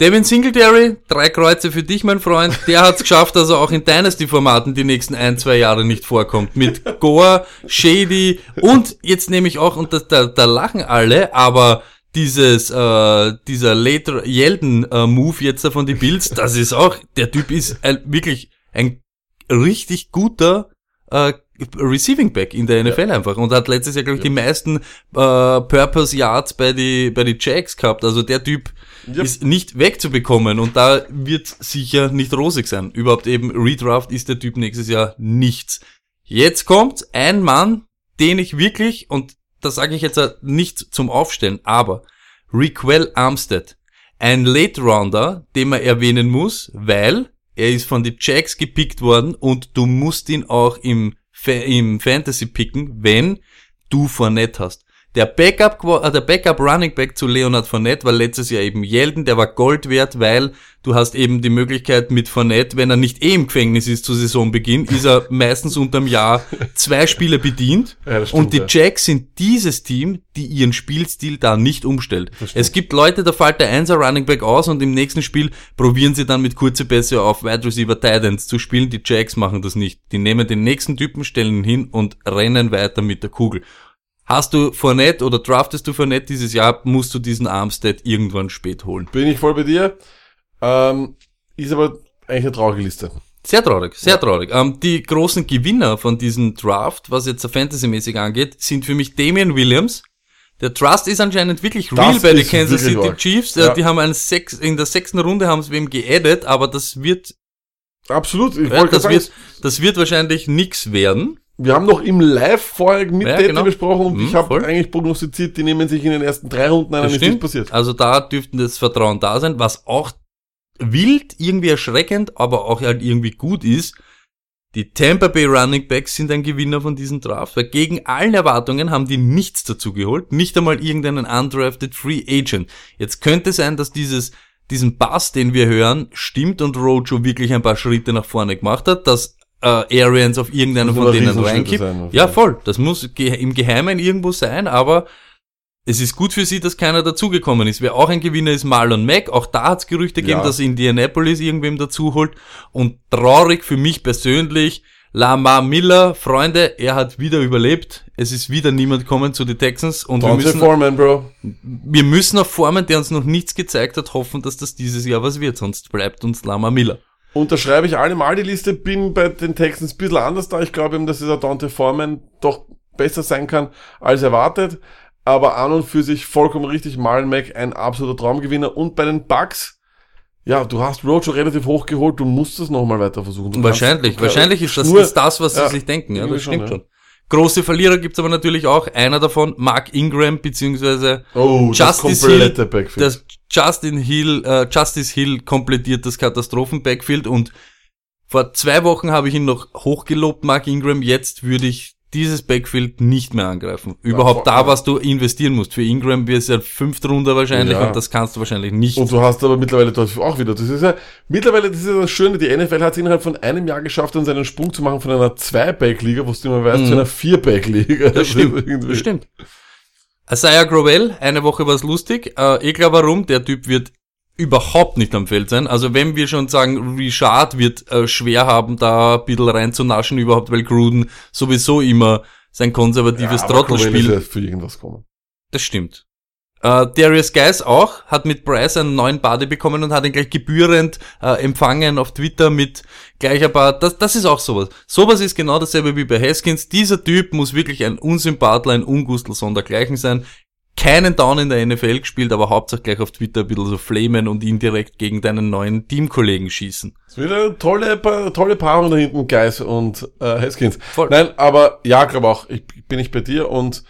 Devin Singletary, drei Kreuze für dich, mein Freund. Der hat es geschafft, dass er auch in Dynasty-Formaten die nächsten ein, zwei Jahre nicht vorkommt. Mit Gore, Shady und jetzt nehme ich auch, und das, da, da lachen alle, aber dieses, äh, dieser later Yeldon-Move jetzt da von die Bills, das ist auch, der Typ ist ein, wirklich ein richtig guter äh, Receiving Back in der NFL einfach und hat letztes Jahr, glaube ich, die meisten äh, Purpose Yards bei die, bei die Jacks gehabt. Also der Typ Yep. ist nicht wegzubekommen und da wird sicher nicht rosig sein. Überhaupt eben Redraft ist der Typ nächstes Jahr nichts. Jetzt kommt ein Mann, den ich wirklich, und das sage ich jetzt nicht zum Aufstellen, aber Requel Armstead, ein Late Rounder, den man erwähnen muss, weil er ist von den Jacks gepickt worden und du musst ihn auch im, Fa im Fantasy picken, wenn du Fournette hast. Der Backup, äh, der Backup Running Back zu Leonard Fournette war letztes Jahr eben Yeldon, der war Gold wert, weil du hast eben die Möglichkeit mit Fournette, wenn er nicht eh im Gefängnis ist zu Saisonbeginn, ist er meistens unterm Jahr zwei Spiele bedient. Ja, stimmt, und die ja. Jacks sind dieses Team, die ihren Spielstil da nicht umstellt. Es gibt Leute, da fällt der Einser Running Back aus und im nächsten Spiel probieren sie dann mit kurze Pässe auf Wide Receiver Titans zu spielen. Die Jacks machen das nicht. Die nehmen den nächsten Typen, stellen ihn hin und rennen weiter mit der Kugel. Hast du Fournette oder draftest du Fournette dieses Jahr, musst du diesen Armstead irgendwann spät holen. Bin ich voll bei dir. Ähm, ist aber eigentlich eine traurige Liste. Sehr traurig, sehr traurig. Ähm, die großen Gewinner von diesem Draft, was jetzt Fantasy-mäßig angeht, sind für mich Damian Williams. Der Trust ist anscheinend wirklich real Das bei den Kansas City arg. Chiefs. Äh, Ja. Die haben einen sechs, in der sechsten Runde haben sie wem geaddet, aber das wird, Absolut. Ich ja, das gerade wird, sagen, das wird wahrscheinlich nix werden. Wir haben noch im Live vorher mit Ja, genau. besprochen und Mhm, ich habe eigentlich prognostiziert, die nehmen sich in den ersten drei Runden ein, ist nichts passiert. Also da dürften das Vertrauen da sein, was auch wild, irgendwie erschreckend, aber auch halt irgendwie gut ist. Die Tampa Bay Running Backs sind ein Gewinner von diesem Draft, weil gegen allen Erwartungen haben die nichts dazu geholt, nicht einmal irgendeinen undrafted Free Agent. Jetzt könnte sein, dass dieses diesen Bass, den wir hören, stimmt und Rojo wirklich ein paar Schritte nach vorne gemacht hat, dass äh, Arians auf irgendeinen Das von denen reinkippt. Ja, voll. Das muss ge im Geheimen irgendwo sein, aber es ist gut für sie, dass keiner dazugekommen ist. Wer auch ein Gewinner ist, Marlon Mack. Auch da hat es Gerüchte gegeben, Ja. dass Indianapolis irgendwem dazu holt. Und traurig für mich persönlich, Lamar Miller, Freunde, er hat wieder überlebt. Es ist wieder niemand gekommen zu den Texans und wir müssen, Foreman, Bro. wir müssen auf Formen, der uns noch nichts gezeigt hat, hoffen, dass das dieses Jahr was wird. Sonst bleibt uns Lamar Miller. Unterschreibe ich allemal die Liste, bin bei den Texans ein bisschen anders da. Ich glaube eben, dass dieser Dante Foreman doch besser sein kann als erwartet. Aber an und für sich vollkommen richtig. Marlon Mack, ein absoluter Traumgewinner. Und bei den Bucks, ja, du hast Rojo relativ hoch geholt, du musst es nochmal weiter versuchen. Du Wahrscheinlich, kannst- wahrscheinlich ist das, nur- ist das, was ja, sie sich denken. Ja, das stimmt schon, schon. Große Verlierer gibt's aber natürlich auch. Einer davon, Mark Ingram, beziehungsweise Oh, das Justice komplette Hill, Backfield. das Justin Hill, äh, Justice Hill komplettiert das Katastrophen-Backfield und vor zwei Wochen habe ich ihn noch hochgelobt, Mark Ingram. Jetzt würde ich dieses Backfield nicht mehr angreifen. Überhaupt da, was du investieren musst. Für Ingram wird es ja fünfte Runde wahrscheinlich Ja. und das kannst du wahrscheinlich nicht. Und du hast aber mittlerweile dort auch wieder. Das ist ja, mittlerweile, das ist ja das Schöne, die NFL hat es innerhalb von einem Jahr geschafft, dann seinen Sprung zu machen von einer Zwei-Back-Liga, wo du immer weißt, zu einer Vier-Back-Liga. Mhm. Das stimmt, irgendwie- das stimmt. Isaiah Grovell, eine Woche war's lustig. Äh, ich glaube warum, der Typ wird überhaupt nicht am Feld sein. Also wenn wir schon sagen, Richard wird äh, schwer haben, da ein bisschen reinzunaschen überhaupt, weil Gruden sowieso immer sein konservatives Ja, Trottelspiel ja für irgendwas kommen. das stimmt. Äh, Darius Geis auch, hat mit Bryce einen neuen Buddy bekommen und hat ihn gleich gebührend äh, empfangen auf Twitter mit gleich ein paar, das, das ist auch sowas. Sowas ist genau dasselbe wie bei Haskins. Dieser Typ muss wirklich ein Unsympathler, ein Ungustel sondergleichen sein. Keinen Down in der NFL gespielt, aber hauptsächlich gleich auf Twitter ein bisschen so flamen und indirekt gegen deinen neuen Teamkollegen schießen. Es wird eine tolle, tolle Paarung da hinten, Geis und äh, Haskins. Voll. Nein, aber ja, glaube auch, ich bin ich bei dir und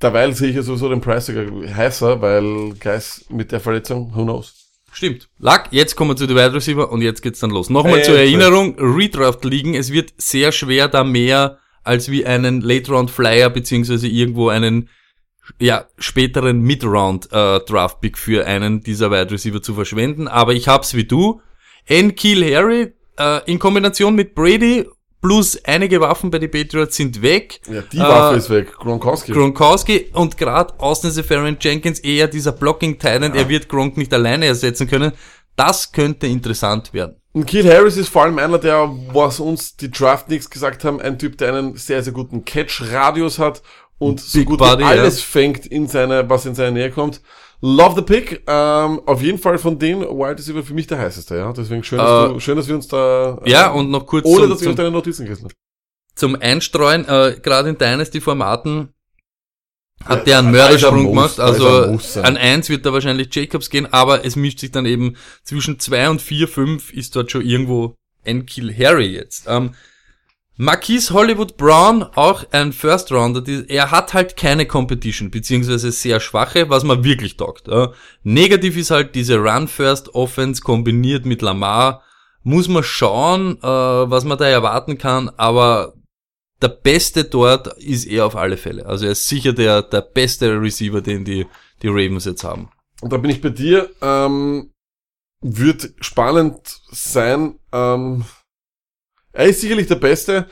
derweil sehe ich ja sowieso den Price sogar heißer, weil Geis mit der Verletzung, who knows. Stimmt. Lack, jetzt kommen wir zu den Wide Receiver und jetzt geht's dann los. Nochmal Äh, zur Erinnerung, Redraft liegen, es wird sehr schwer, da mehr als wie einen Late Round Flyer beziehungsweise irgendwo einen ja, späteren Mid-Round äh, für einen dieser Wide Receiver zu verschwenden, aber ich hab's wie du. N. Keel Harry äh, in Kombination mit Brady plus einige Waffen bei den Patriots sind weg. Ja, die Waffe Äh, ist weg. Gronkowski. Gronkowski und gerade Austin Seferian Jenkins eher dieser Blocking Titan, er wird Gronk nicht alleine ersetzen können. Das könnte interessant werden. Und Keel Harris ist vor allem einer, der, was uns die Draft Nicks gesagt haben, ein Typ, der einen sehr, sehr guten Catch-Radius hat und so Big gut Body, wie alles ja. fängt in seine, was in seine Nähe kommt. Love the pick. Ähm, auf jeden Fall von den Wild Receiver für mich der heißeste, ja. Deswegen schön, dass, Äh, du, schön, dass wir uns da, äh, Ja, und noch kurz ohne zum, dass wir uns deine Notizen haben. zum Einstreuen, äh, gerade in Dynasty-Formaten hat Ja, der einen er Mördersprung gemacht. Also an eins wird da wahrscheinlich Jacobs gehen, aber es mischt sich dann eben zwischen zwei und vier, fünf ist dort schon irgendwo ein Kill Harry jetzt. Ähm, Marquise Hollywood Brown, auch ein First Rounder, die, er hat halt keine Competition, beziehungsweise sehr schwache, was man wirklich taugt. Äh. Negativ ist halt diese Run First Offense kombiniert mit Lamar. Muss man schauen, äh, was man da erwarten kann, aber der Beste dort ist er auf alle Fälle. Also er ist sicher der, der beste Receiver, den die, die Ravens jetzt haben. Und da bin ich bei dir. Ähm, wird spannend sein. Ähm, er ist sicherlich der Beste.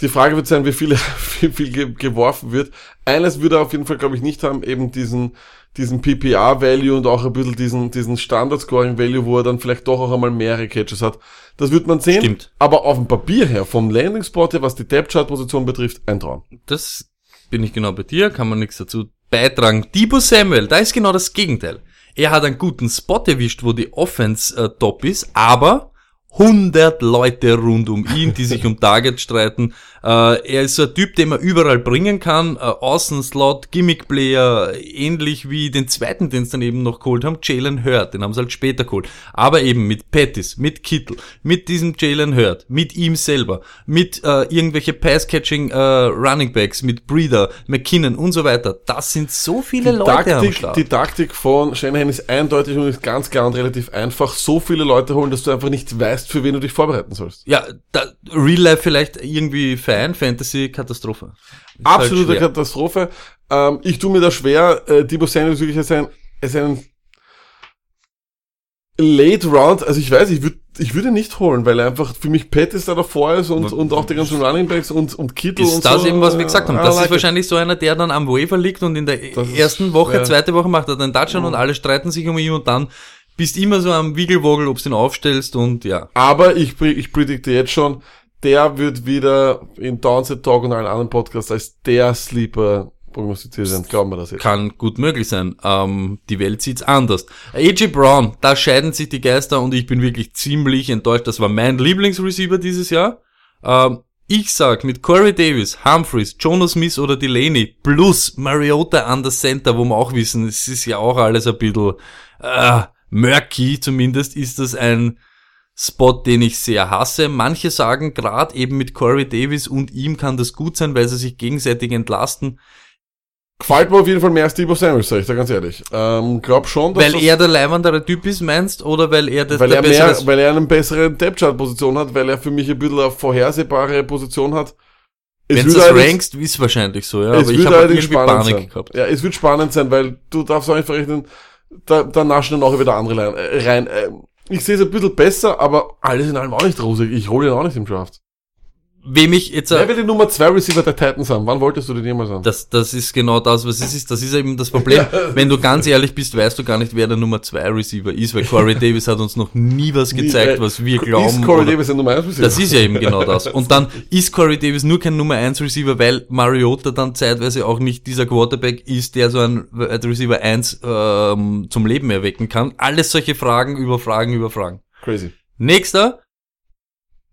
Die Frage wird sein, wie viel, wie viel ge geworfen wird. Eines würde er auf jeden Fall, glaube ich, nicht haben, eben diesen, diesen PPR-Value und auch ein bisschen diesen, diesen Standard-Scoring-Value, wo er dann vielleicht doch auch einmal mehrere Catches hat. Das wird man sehen. Stimmt. Aber auf dem Papier her, vom Landing-Spot her, was die Depth-Chart-Position betrifft, ein Traum. Das bin ich genau bei dir, kann man nichts dazu beitragen. Debo Samuel, da ist genau das Gegenteil. Er hat einen guten Spot erwischt, wo die Offense äh, top ist, aber 100 Leute rund um ihn, die sich um Target streiten. Äh, er ist so ein Typ, den man überall bringen kann. Äh, Außenslot, Gimmick-Player, ähnlich wie den zweiten, den sie dann eben noch geholt haben, Jalen Hurt. Den haben sie halt später geholt. Aber eben mit Pettis, mit Kittel, mit diesem Jalen Hurt, mit ihm selber, mit äh, irgendwelche Pass-Catching äh, Running Backs, mit Breeder, McKinnon und so weiter. Das sind so viele Die Leute am Taktik, Start. die Taktik von Shanahan ist eindeutig und ist ganz klar und relativ einfach. So viele Leute holen, dass du einfach nicht weißt, für wen du dich vorbereiten sollst. ja, da, Real Life vielleicht irgendwie Fan, Fantasy, Katastrophe. Ist halt Absolute schwer. Katastrophe. Ähm, ich tue mir da schwer. Äh, Debo ist wirklich als ein, als ein Late Round. Also ich weiß, ich würde ich würde ihn nicht holen, weil er einfach für mich Pettis da davor ist und, und auch die ganzen Running Backs und, und Kittel Ist und das so. eben, was wir gesagt haben. I Das like ist wahrscheinlich so einer, der dann am Waiver liegt und in der Das ersten Woche, ja. zweite Woche macht er den Touchdown und alle streiten sich um ihn und dann bist immer so am Wiegelwogel, ob du ihn aufstellst und ja. Aber ich, ich predikte jetzt schon, der wird wieder in Downset Talk und allen anderen Podcasts als der Sleeper prognostiziert sein. Glauben wir das jetzt. Kann gut möglich sein. Ähm, die Welt sieht's anders. AJ Brown, da scheiden sich die Geister und ich bin wirklich ziemlich enttäuscht. Das war mein Lieblingsreceiver dieses Jahr. Ähm, ich sag, mit Corey Davis, Humphreys, Jonas Smith oder Delaney plus Mariota an der Center, wo wir auch wissen, es ist ja auch alles ein bisschen äh, murky, zumindest ist das ein Spot, den ich sehr hasse. Manche sagen, gerade eben mit Corey Davis und ihm kann das gut sein, weil sie sich gegenseitig entlasten. Gefällt mir auf jeden Fall mehr als Debo Samuel, sag ich da ganz ehrlich. Ähm, glaub schon, dass Weil das, er der leibendere Typ ist, meinst, oder weil er das weil der er mehr, weil er eine bessere Depth-Chart-Position hat, weil er für mich ein bisschen eine vorhersehbare Position hat. Es Wenn du es allerdings- rankst, ist wahrscheinlich so, ja. es Aber ich wird habe allerdings irgendwie Panik sein. gehabt. Ja, es wird spannend sein, weil du darfst auch nicht verrechnen, da, da naschen dann auch wieder andere rein. Äh, rein. Äh, ich sehe es ein bisschen besser, aber alles in allem auch nicht rosig. Ich hole ihn auch nicht im Draft. Wem ich jetzt, Wer äh, will die Nummer 2 Receiver der Titans haben? Wann wolltest du den jemals haben? das, das ist genau das, was es ist. Das ist eben das Problem. Wenn du ganz ehrlich bist, weißt du gar nicht, wer der Nummer 2 Receiver ist, weil Corey Davis hat uns noch nie was gezeigt, äh, was wir Ist glauben. Corey oder- Davis ein Nummer 1 Receiver? Das ist ja eben genau das. Und dann ist Corey Davis nur kein Nummer 1 Receiver, weil Mariota dann zeitweise auch nicht dieser Quarterback ist, der so ein Wide Receiver 1 ähm, zum Leben erwecken kann. Alles solche Fragen über Fragen über Fragen. Crazy. Nächster,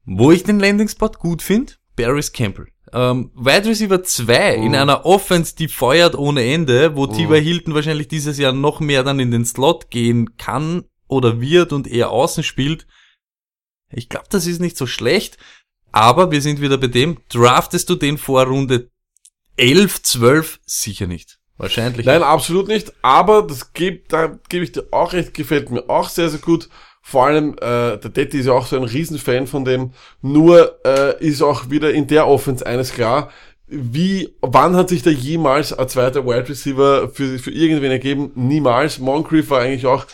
wo ich den Landing Spot gut finde, Barris Campbell. Ähm, Wide Receiver 2 in einer Offense, die feuert ohne Ende, wo T.Y. Hilton wahrscheinlich dieses Jahr noch mehr dann in den Slot gehen kann oder wird und eher außen spielt. Ich glaube, das ist nicht so schlecht, aber wir sind wieder bei dem, draftest du den vor Runde 11, 12 sicher nicht. Wahrscheinlich. Nein, absolut nicht. Aber das gibt, da gebe ich dir auch recht, gefällt mir auch sehr, sehr gut. Vor allem, äh, der Detti ist ja auch so ein Riesenfan von dem. Nur äh, ist auch wieder in der Offense eines klar. Wie, wann hat sich da jemals ein zweiter Wide Receiver für, für irgendwen ergeben? Niemals. Moncrief war eigentlich auch,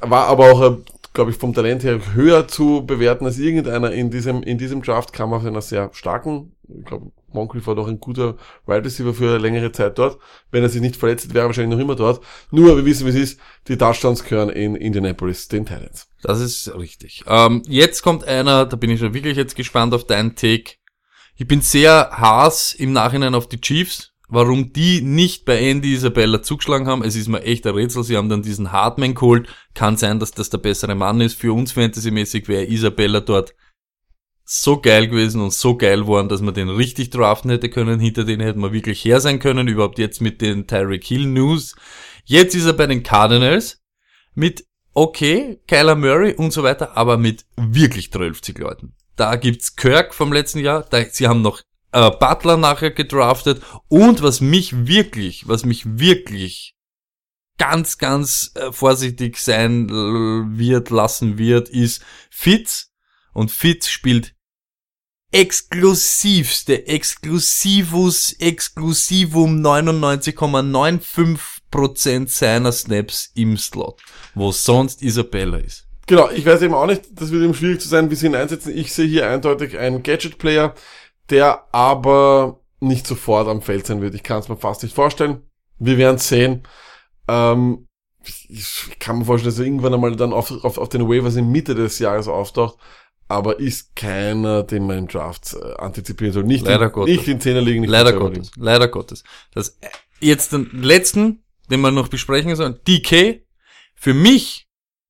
war aber auch, glaube ich, vom Talent her höher zu bewerten als irgendeiner in diesem, in diesem Draft, kam auf einer sehr starken, ich glaube, Moncrief war doch ein guter Wide Receiver für eine längere Zeit dort. Wenn er sich nicht verletzt wäre er wahrscheinlich noch immer dort. Nur, wir wissen, wie es ist, die Touchdowns gehören in Indianapolis, den Titans. Das ist richtig. Ähm, jetzt kommt einer, da bin ich schon wirklich jetzt gespannt auf deinen Take. Ich bin sehr Haas im Nachhinein auf die Chiefs. Warum die nicht bei Andy Isabella zugeschlagen haben, es ist mir echt ein Rätsel. Sie haben dann diesen Hartman geholt. Kann sein, dass das der bessere Mann ist. Für uns fantasymäßig wäre Isabella dort so geil gewesen und so geil worden, dass man den richtig draften hätte können. Hinter den hätten wir wirklich her sein können. Überhaupt jetzt mit den Tyreek Hill News. Jetzt ist er bei den Cardinals mit okay, Kyler Murray und so weiter, aber mit wirklich 12 Leuten. Da gibt's Kirk vom letzten Jahr, da, sie haben noch äh, Butler nachher gedraftet und was mich wirklich, was mich wirklich ganz, ganz äh, vorsichtig sein wird, lassen wird, ist Fitz und Fitz spielt exklusivste, exklusivus, exklusivum 99,95% seiner Snaps im Slot, wo sonst Isabella ist. Genau, ich weiß eben auch nicht, das wird eben schwierig zu sein, wie sie ihn einsetzen. Ich sehe hier eindeutig einen Gadget-Player, der aber nicht sofort am Feld sein wird. Ich kann es mir fast nicht vorstellen. Wir werden sehen. Ähm, ich kann mir vorstellen, dass er irgendwann einmal dann auf, auf, auf den Waivers in Mitte des Jahres auftaucht, aber ist keiner, den man im Draft äh, antizipieren soll. Nicht, Leider in, Gottes. nicht in Zehner liegen, nicht Leider in Gottes, leider Gottes. Das, äh, jetzt den letzten, den wir noch besprechen sollen, DK, für mich,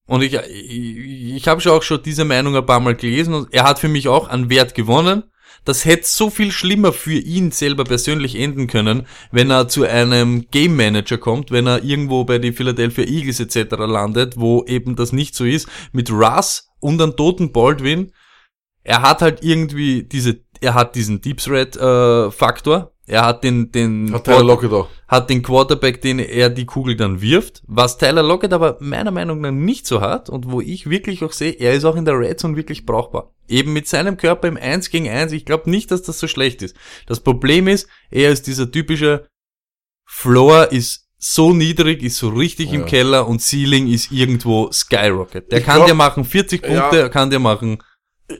und ich, ich, ich habe schon auch schon diese Meinung ein paar Mal gelesen, und er hat für mich auch an Wert gewonnen. Das hätte so viel schlimmer für ihn selber persönlich enden können, wenn er zu einem Game Manager kommt, wenn er irgendwo bei die Philadelphia Eagles etc. landet, wo eben das nicht so ist, mit Russ und einem toten Baldwin. Er hat halt irgendwie diese, er hat diesen Deep Threat äh, Faktor. Er hat den, den, Hat Tyler Lockett auch. hat den Quarterback, den er die Kugel dann wirft, was Tyler Lockett aber meiner Meinung nach nicht so hat und wo ich wirklich auch sehe, er ist auch in der Red Zone wirklich brauchbar. Eben mit seinem Körper im 1 gegen 1, ich glaube nicht, dass das so schlecht ist. Das Problem ist, er ist dieser typische Floor ist so niedrig, ist so richtig im Ja. Keller und Ceiling ist irgendwo Skyrocket. Der Ich kann glaub- dir machen 40 Ja. Punkte, er kann dir machen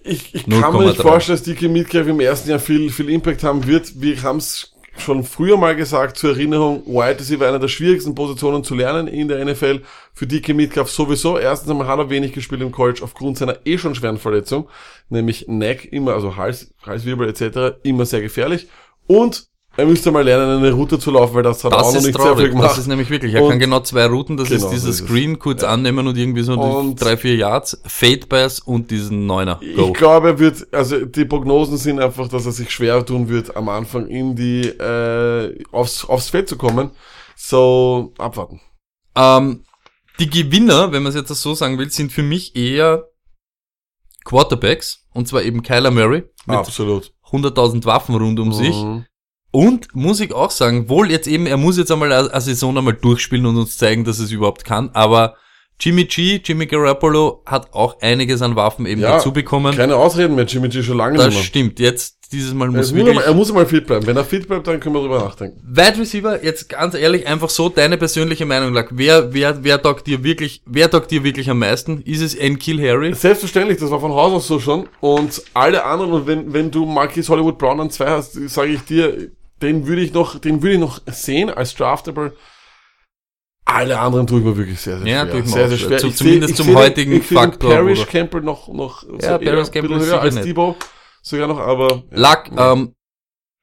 Ich, ich kann mir 0,3. nicht vorstellen, dass DK Metcalf im ersten Jahr viel, viel Impact haben wird. Wir haben es schon früher mal gesagt, zur Erinnerung, White ist einer der schwierigsten Positionen zu lernen in der NFL. Für DK Metcalf sowieso. Erstens einmal hat er wenig gespielt im College aufgrund seiner eh schon schweren Verletzung, nämlich Neck immer, also Hals, Halswirbel etc. immer sehr gefährlich. Und er müsste mal lernen, eine Route zu laufen, weil das hat er auch Das noch nicht sehr viel traurig. gemacht. Das ist nämlich wirklich. Er Und- kann genau zwei Routen. Das Genau, ist dieser so ist es. Screen kurz annehmen und irgendwie so Und- drei, vier Yards, Fade Pass und diesen Neuner. Go. Ich glaube, er wird, also die Prognosen sind einfach, dass er sich schwer tun wird, am Anfang in die, äh, aufs, aufs Feld zu kommen. So, abwarten. Ähm, die Gewinner, wenn man es jetzt so sagen will, sind für mich eher Quarterbacks. Und zwar eben Kyler Murray mit Absolut. 100.000 Waffen rund um sich. Und muss ich auch sagen, wohl jetzt eben, er muss jetzt einmal eine Saison einmal durchspielen und uns zeigen, dass es überhaupt kann, aber Jimmy G, Jimmy Garoppolo hat auch einiges an Waffen eben Ja, dazu bekommen. Keine Ausreden mehr, Jimmy G schon lange Das nicht mehr. stimmt. Jetzt, dieses Mal Er muss muss, wirklich, er muss mal fit bleiben. Wenn er fit bleibt, dann können wir drüber nachdenken. Wide Receiver, jetzt ganz ehrlich, einfach so deine persönliche Meinung lag. Wer, wer, wer taugt dir wirklich, wer taugt dir wirklich am meisten? Ist es Kill Harry? Selbstverständlich, das war von Haus aus so schon. Und alle anderen, und wenn, wenn du Marquis Hollywood Brown an zwei hast, sage ich dir, den würde ich noch, den würde ich noch sehen als draftable. Alle anderen tue ich mir wirklich sehr, sehr Ja, schwer. tue ich mir sehr, auch sehr schwer. Zu- Ich zumindest seh- ich zum heutigen Faktor, Parrish? Campbell noch, noch, so Ja, Paris ein Campbell höher als. Debo. Sogar noch, aber. ja. Luck, ähm,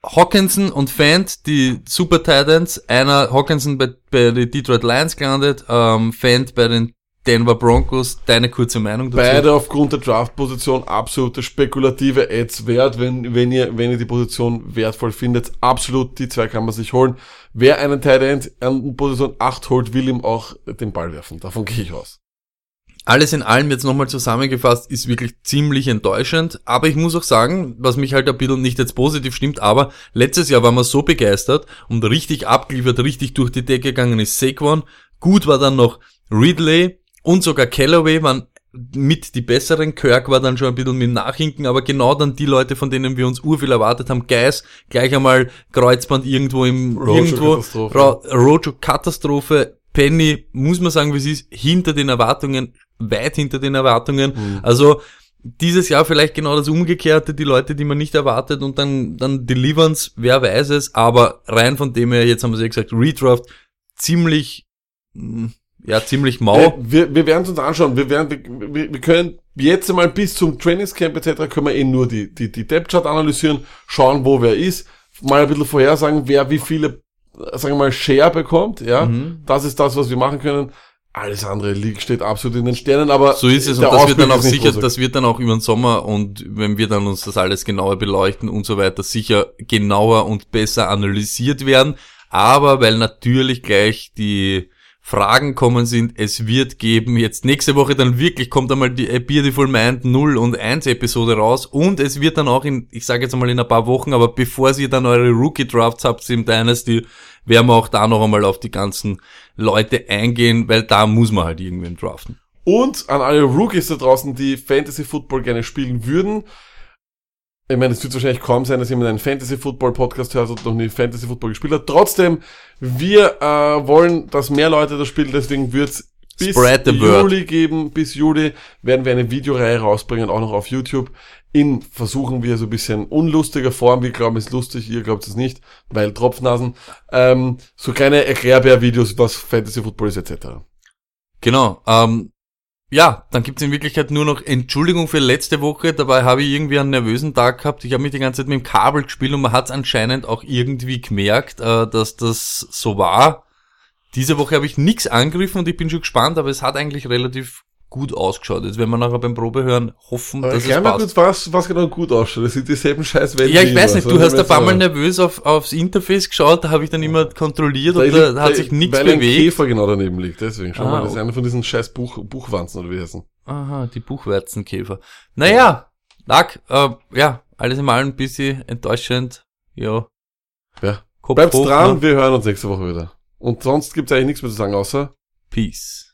Hawkinson und Fant, die Super Titans, einer Hawkinson bei, bei den Detroit Lions gelandet, ähm, Fant bei den Denver Broncos. Deine kurze Meinung dazu? Beide aufgrund der Draft-Position absolute spekulative Ads wert, wenn, wenn ihr, wenn ihr die Position wertvoll findet. Absolut, die zwei kann man sich holen. Wer einen Tight End an Position 8 holt, will ihm auch den Ball werfen. Davon gehe ich aus. alles in allem jetzt nochmal zusammengefasst ist wirklich ziemlich enttäuschend. Aber ich muss auch sagen, was mich halt ein bisschen nicht jetzt positiv stimmt, aber letztes Jahr waren wir so begeistert und richtig abgeliefert, richtig durch die Decke gegangen ist Saquon. Gut war dann noch Ridley und sogar Callaway waren mit die besseren. Kirk war dann schon ein bisschen mit Nachhinken, aber genau dann die Leute, von denen wir uns urviel erwartet haben. Geis, gleich einmal Kreuzband irgendwo im, irgendwo, Rojo-Katastrophe. Ra- Rojo-Katastrophe. Penny, muss man sagen, wie es ist, hinter den Erwartungen, weit hinter den Erwartungen. Mhm. Also, dieses Jahr vielleicht genau das Umgekehrte, die Leute, die man nicht erwartet und dann, dann delivern's, wer weiß es, aber rein von dem her, jetzt haben wir ja gesagt, Redraft, ziemlich, mm, ja, ziemlich mau. Wir, wir, wir werden es uns anschauen. Wir, werden, wir, wir können jetzt einmal bis zum Trainingscamp etc. können wir eh nur die, die, die Depth-Chart analysieren, schauen, wo wer ist, mal ein bisschen vorhersagen, wer wie viele, sagen wir mal, Share bekommt, ja. Mhm. Das ist das, was wir machen können. Alles andere liegt, steht absolut in den Sternen, aber So ist es und das wird dann auch sicher, rosig. das wird dann auch über den Sommer und wenn wir dann uns das alles genauer beleuchten und so weiter, sicher genauer und besser analysiert werden. Aber weil natürlich gleich die Fragen kommen sind, es wird geben, jetzt nächste Woche dann wirklich kommt einmal die A Beautiful Mind 0 und 1 Episode raus und es wird dann auch in, ich sage jetzt einmal in ein paar Wochen, aber bevor ihr dann eure Rookie Drafts habt im Dynasty, werden wir auch da noch einmal auf die ganzen Leute eingehen, weil da muss man halt irgendwen draften. Und an alle Rookies da draußen, die Fantasy Football gerne spielen würden. Ich meine, es wird wahrscheinlich kaum sein, dass jemand einen Fantasy Football Podcast hört und noch nie Fantasy Football gespielt hat. Trotzdem, wir äh, wollen, dass mehr Leute das spielen, deswegen wird's bis. Juli geben. Bis Juli werden wir eine Videoreihe rausbringen, auch noch auf YouTube. In versuchen wir so ein bisschen unlustiger Form. Wir glauben, es ist lustig, ihr glaubt es nicht, weil Tropfnasen. Ähm, so kleine Erklärbär-Videos, was Fantasy Football ist, etc. Genau. Ähm, ja, dann gibt's in Wirklichkeit nur noch Entschuldigung für letzte Woche. Dabei habe ich irgendwie einen nervösen Tag gehabt. Ich habe mich die ganze Zeit mit dem Kabel gespielt und man hat's anscheinend auch irgendwie gemerkt, äh, dass das so war. Diese Woche habe ich nichts angegriffen und ich bin schon gespannt, aber es hat eigentlich relativ gut ausgeschaut. Jetzt werden wir nachher beim Probehören hoffen, dass es passt. kurz, was, was genau gut ausschaut. Das sind dieselben scheiß Wände Ja, ich weiß nicht, du hast ein paar Mal nervös auf, aufs Interface geschaut, da habe ich dann immer kontrolliert Da und liegt- da hat sich nichts weil ein bewegt. Käfer genau daneben liegt, deswegen. Schau Ah, mal, das ist okay. einer von diesen scheiß Buch, Buchwanzen oder wie heißen. Aha, die Buchwärzenkäfer. Naja, Lack, äh, ja, alles in allem ein bisschen enttäuschend. Ja. Ja. Kopf Bleibt dran, ne? wir hören uns nächste Woche wieder. Und sonst gibt's eigentlich nichts mehr zu sagen, außer Peace.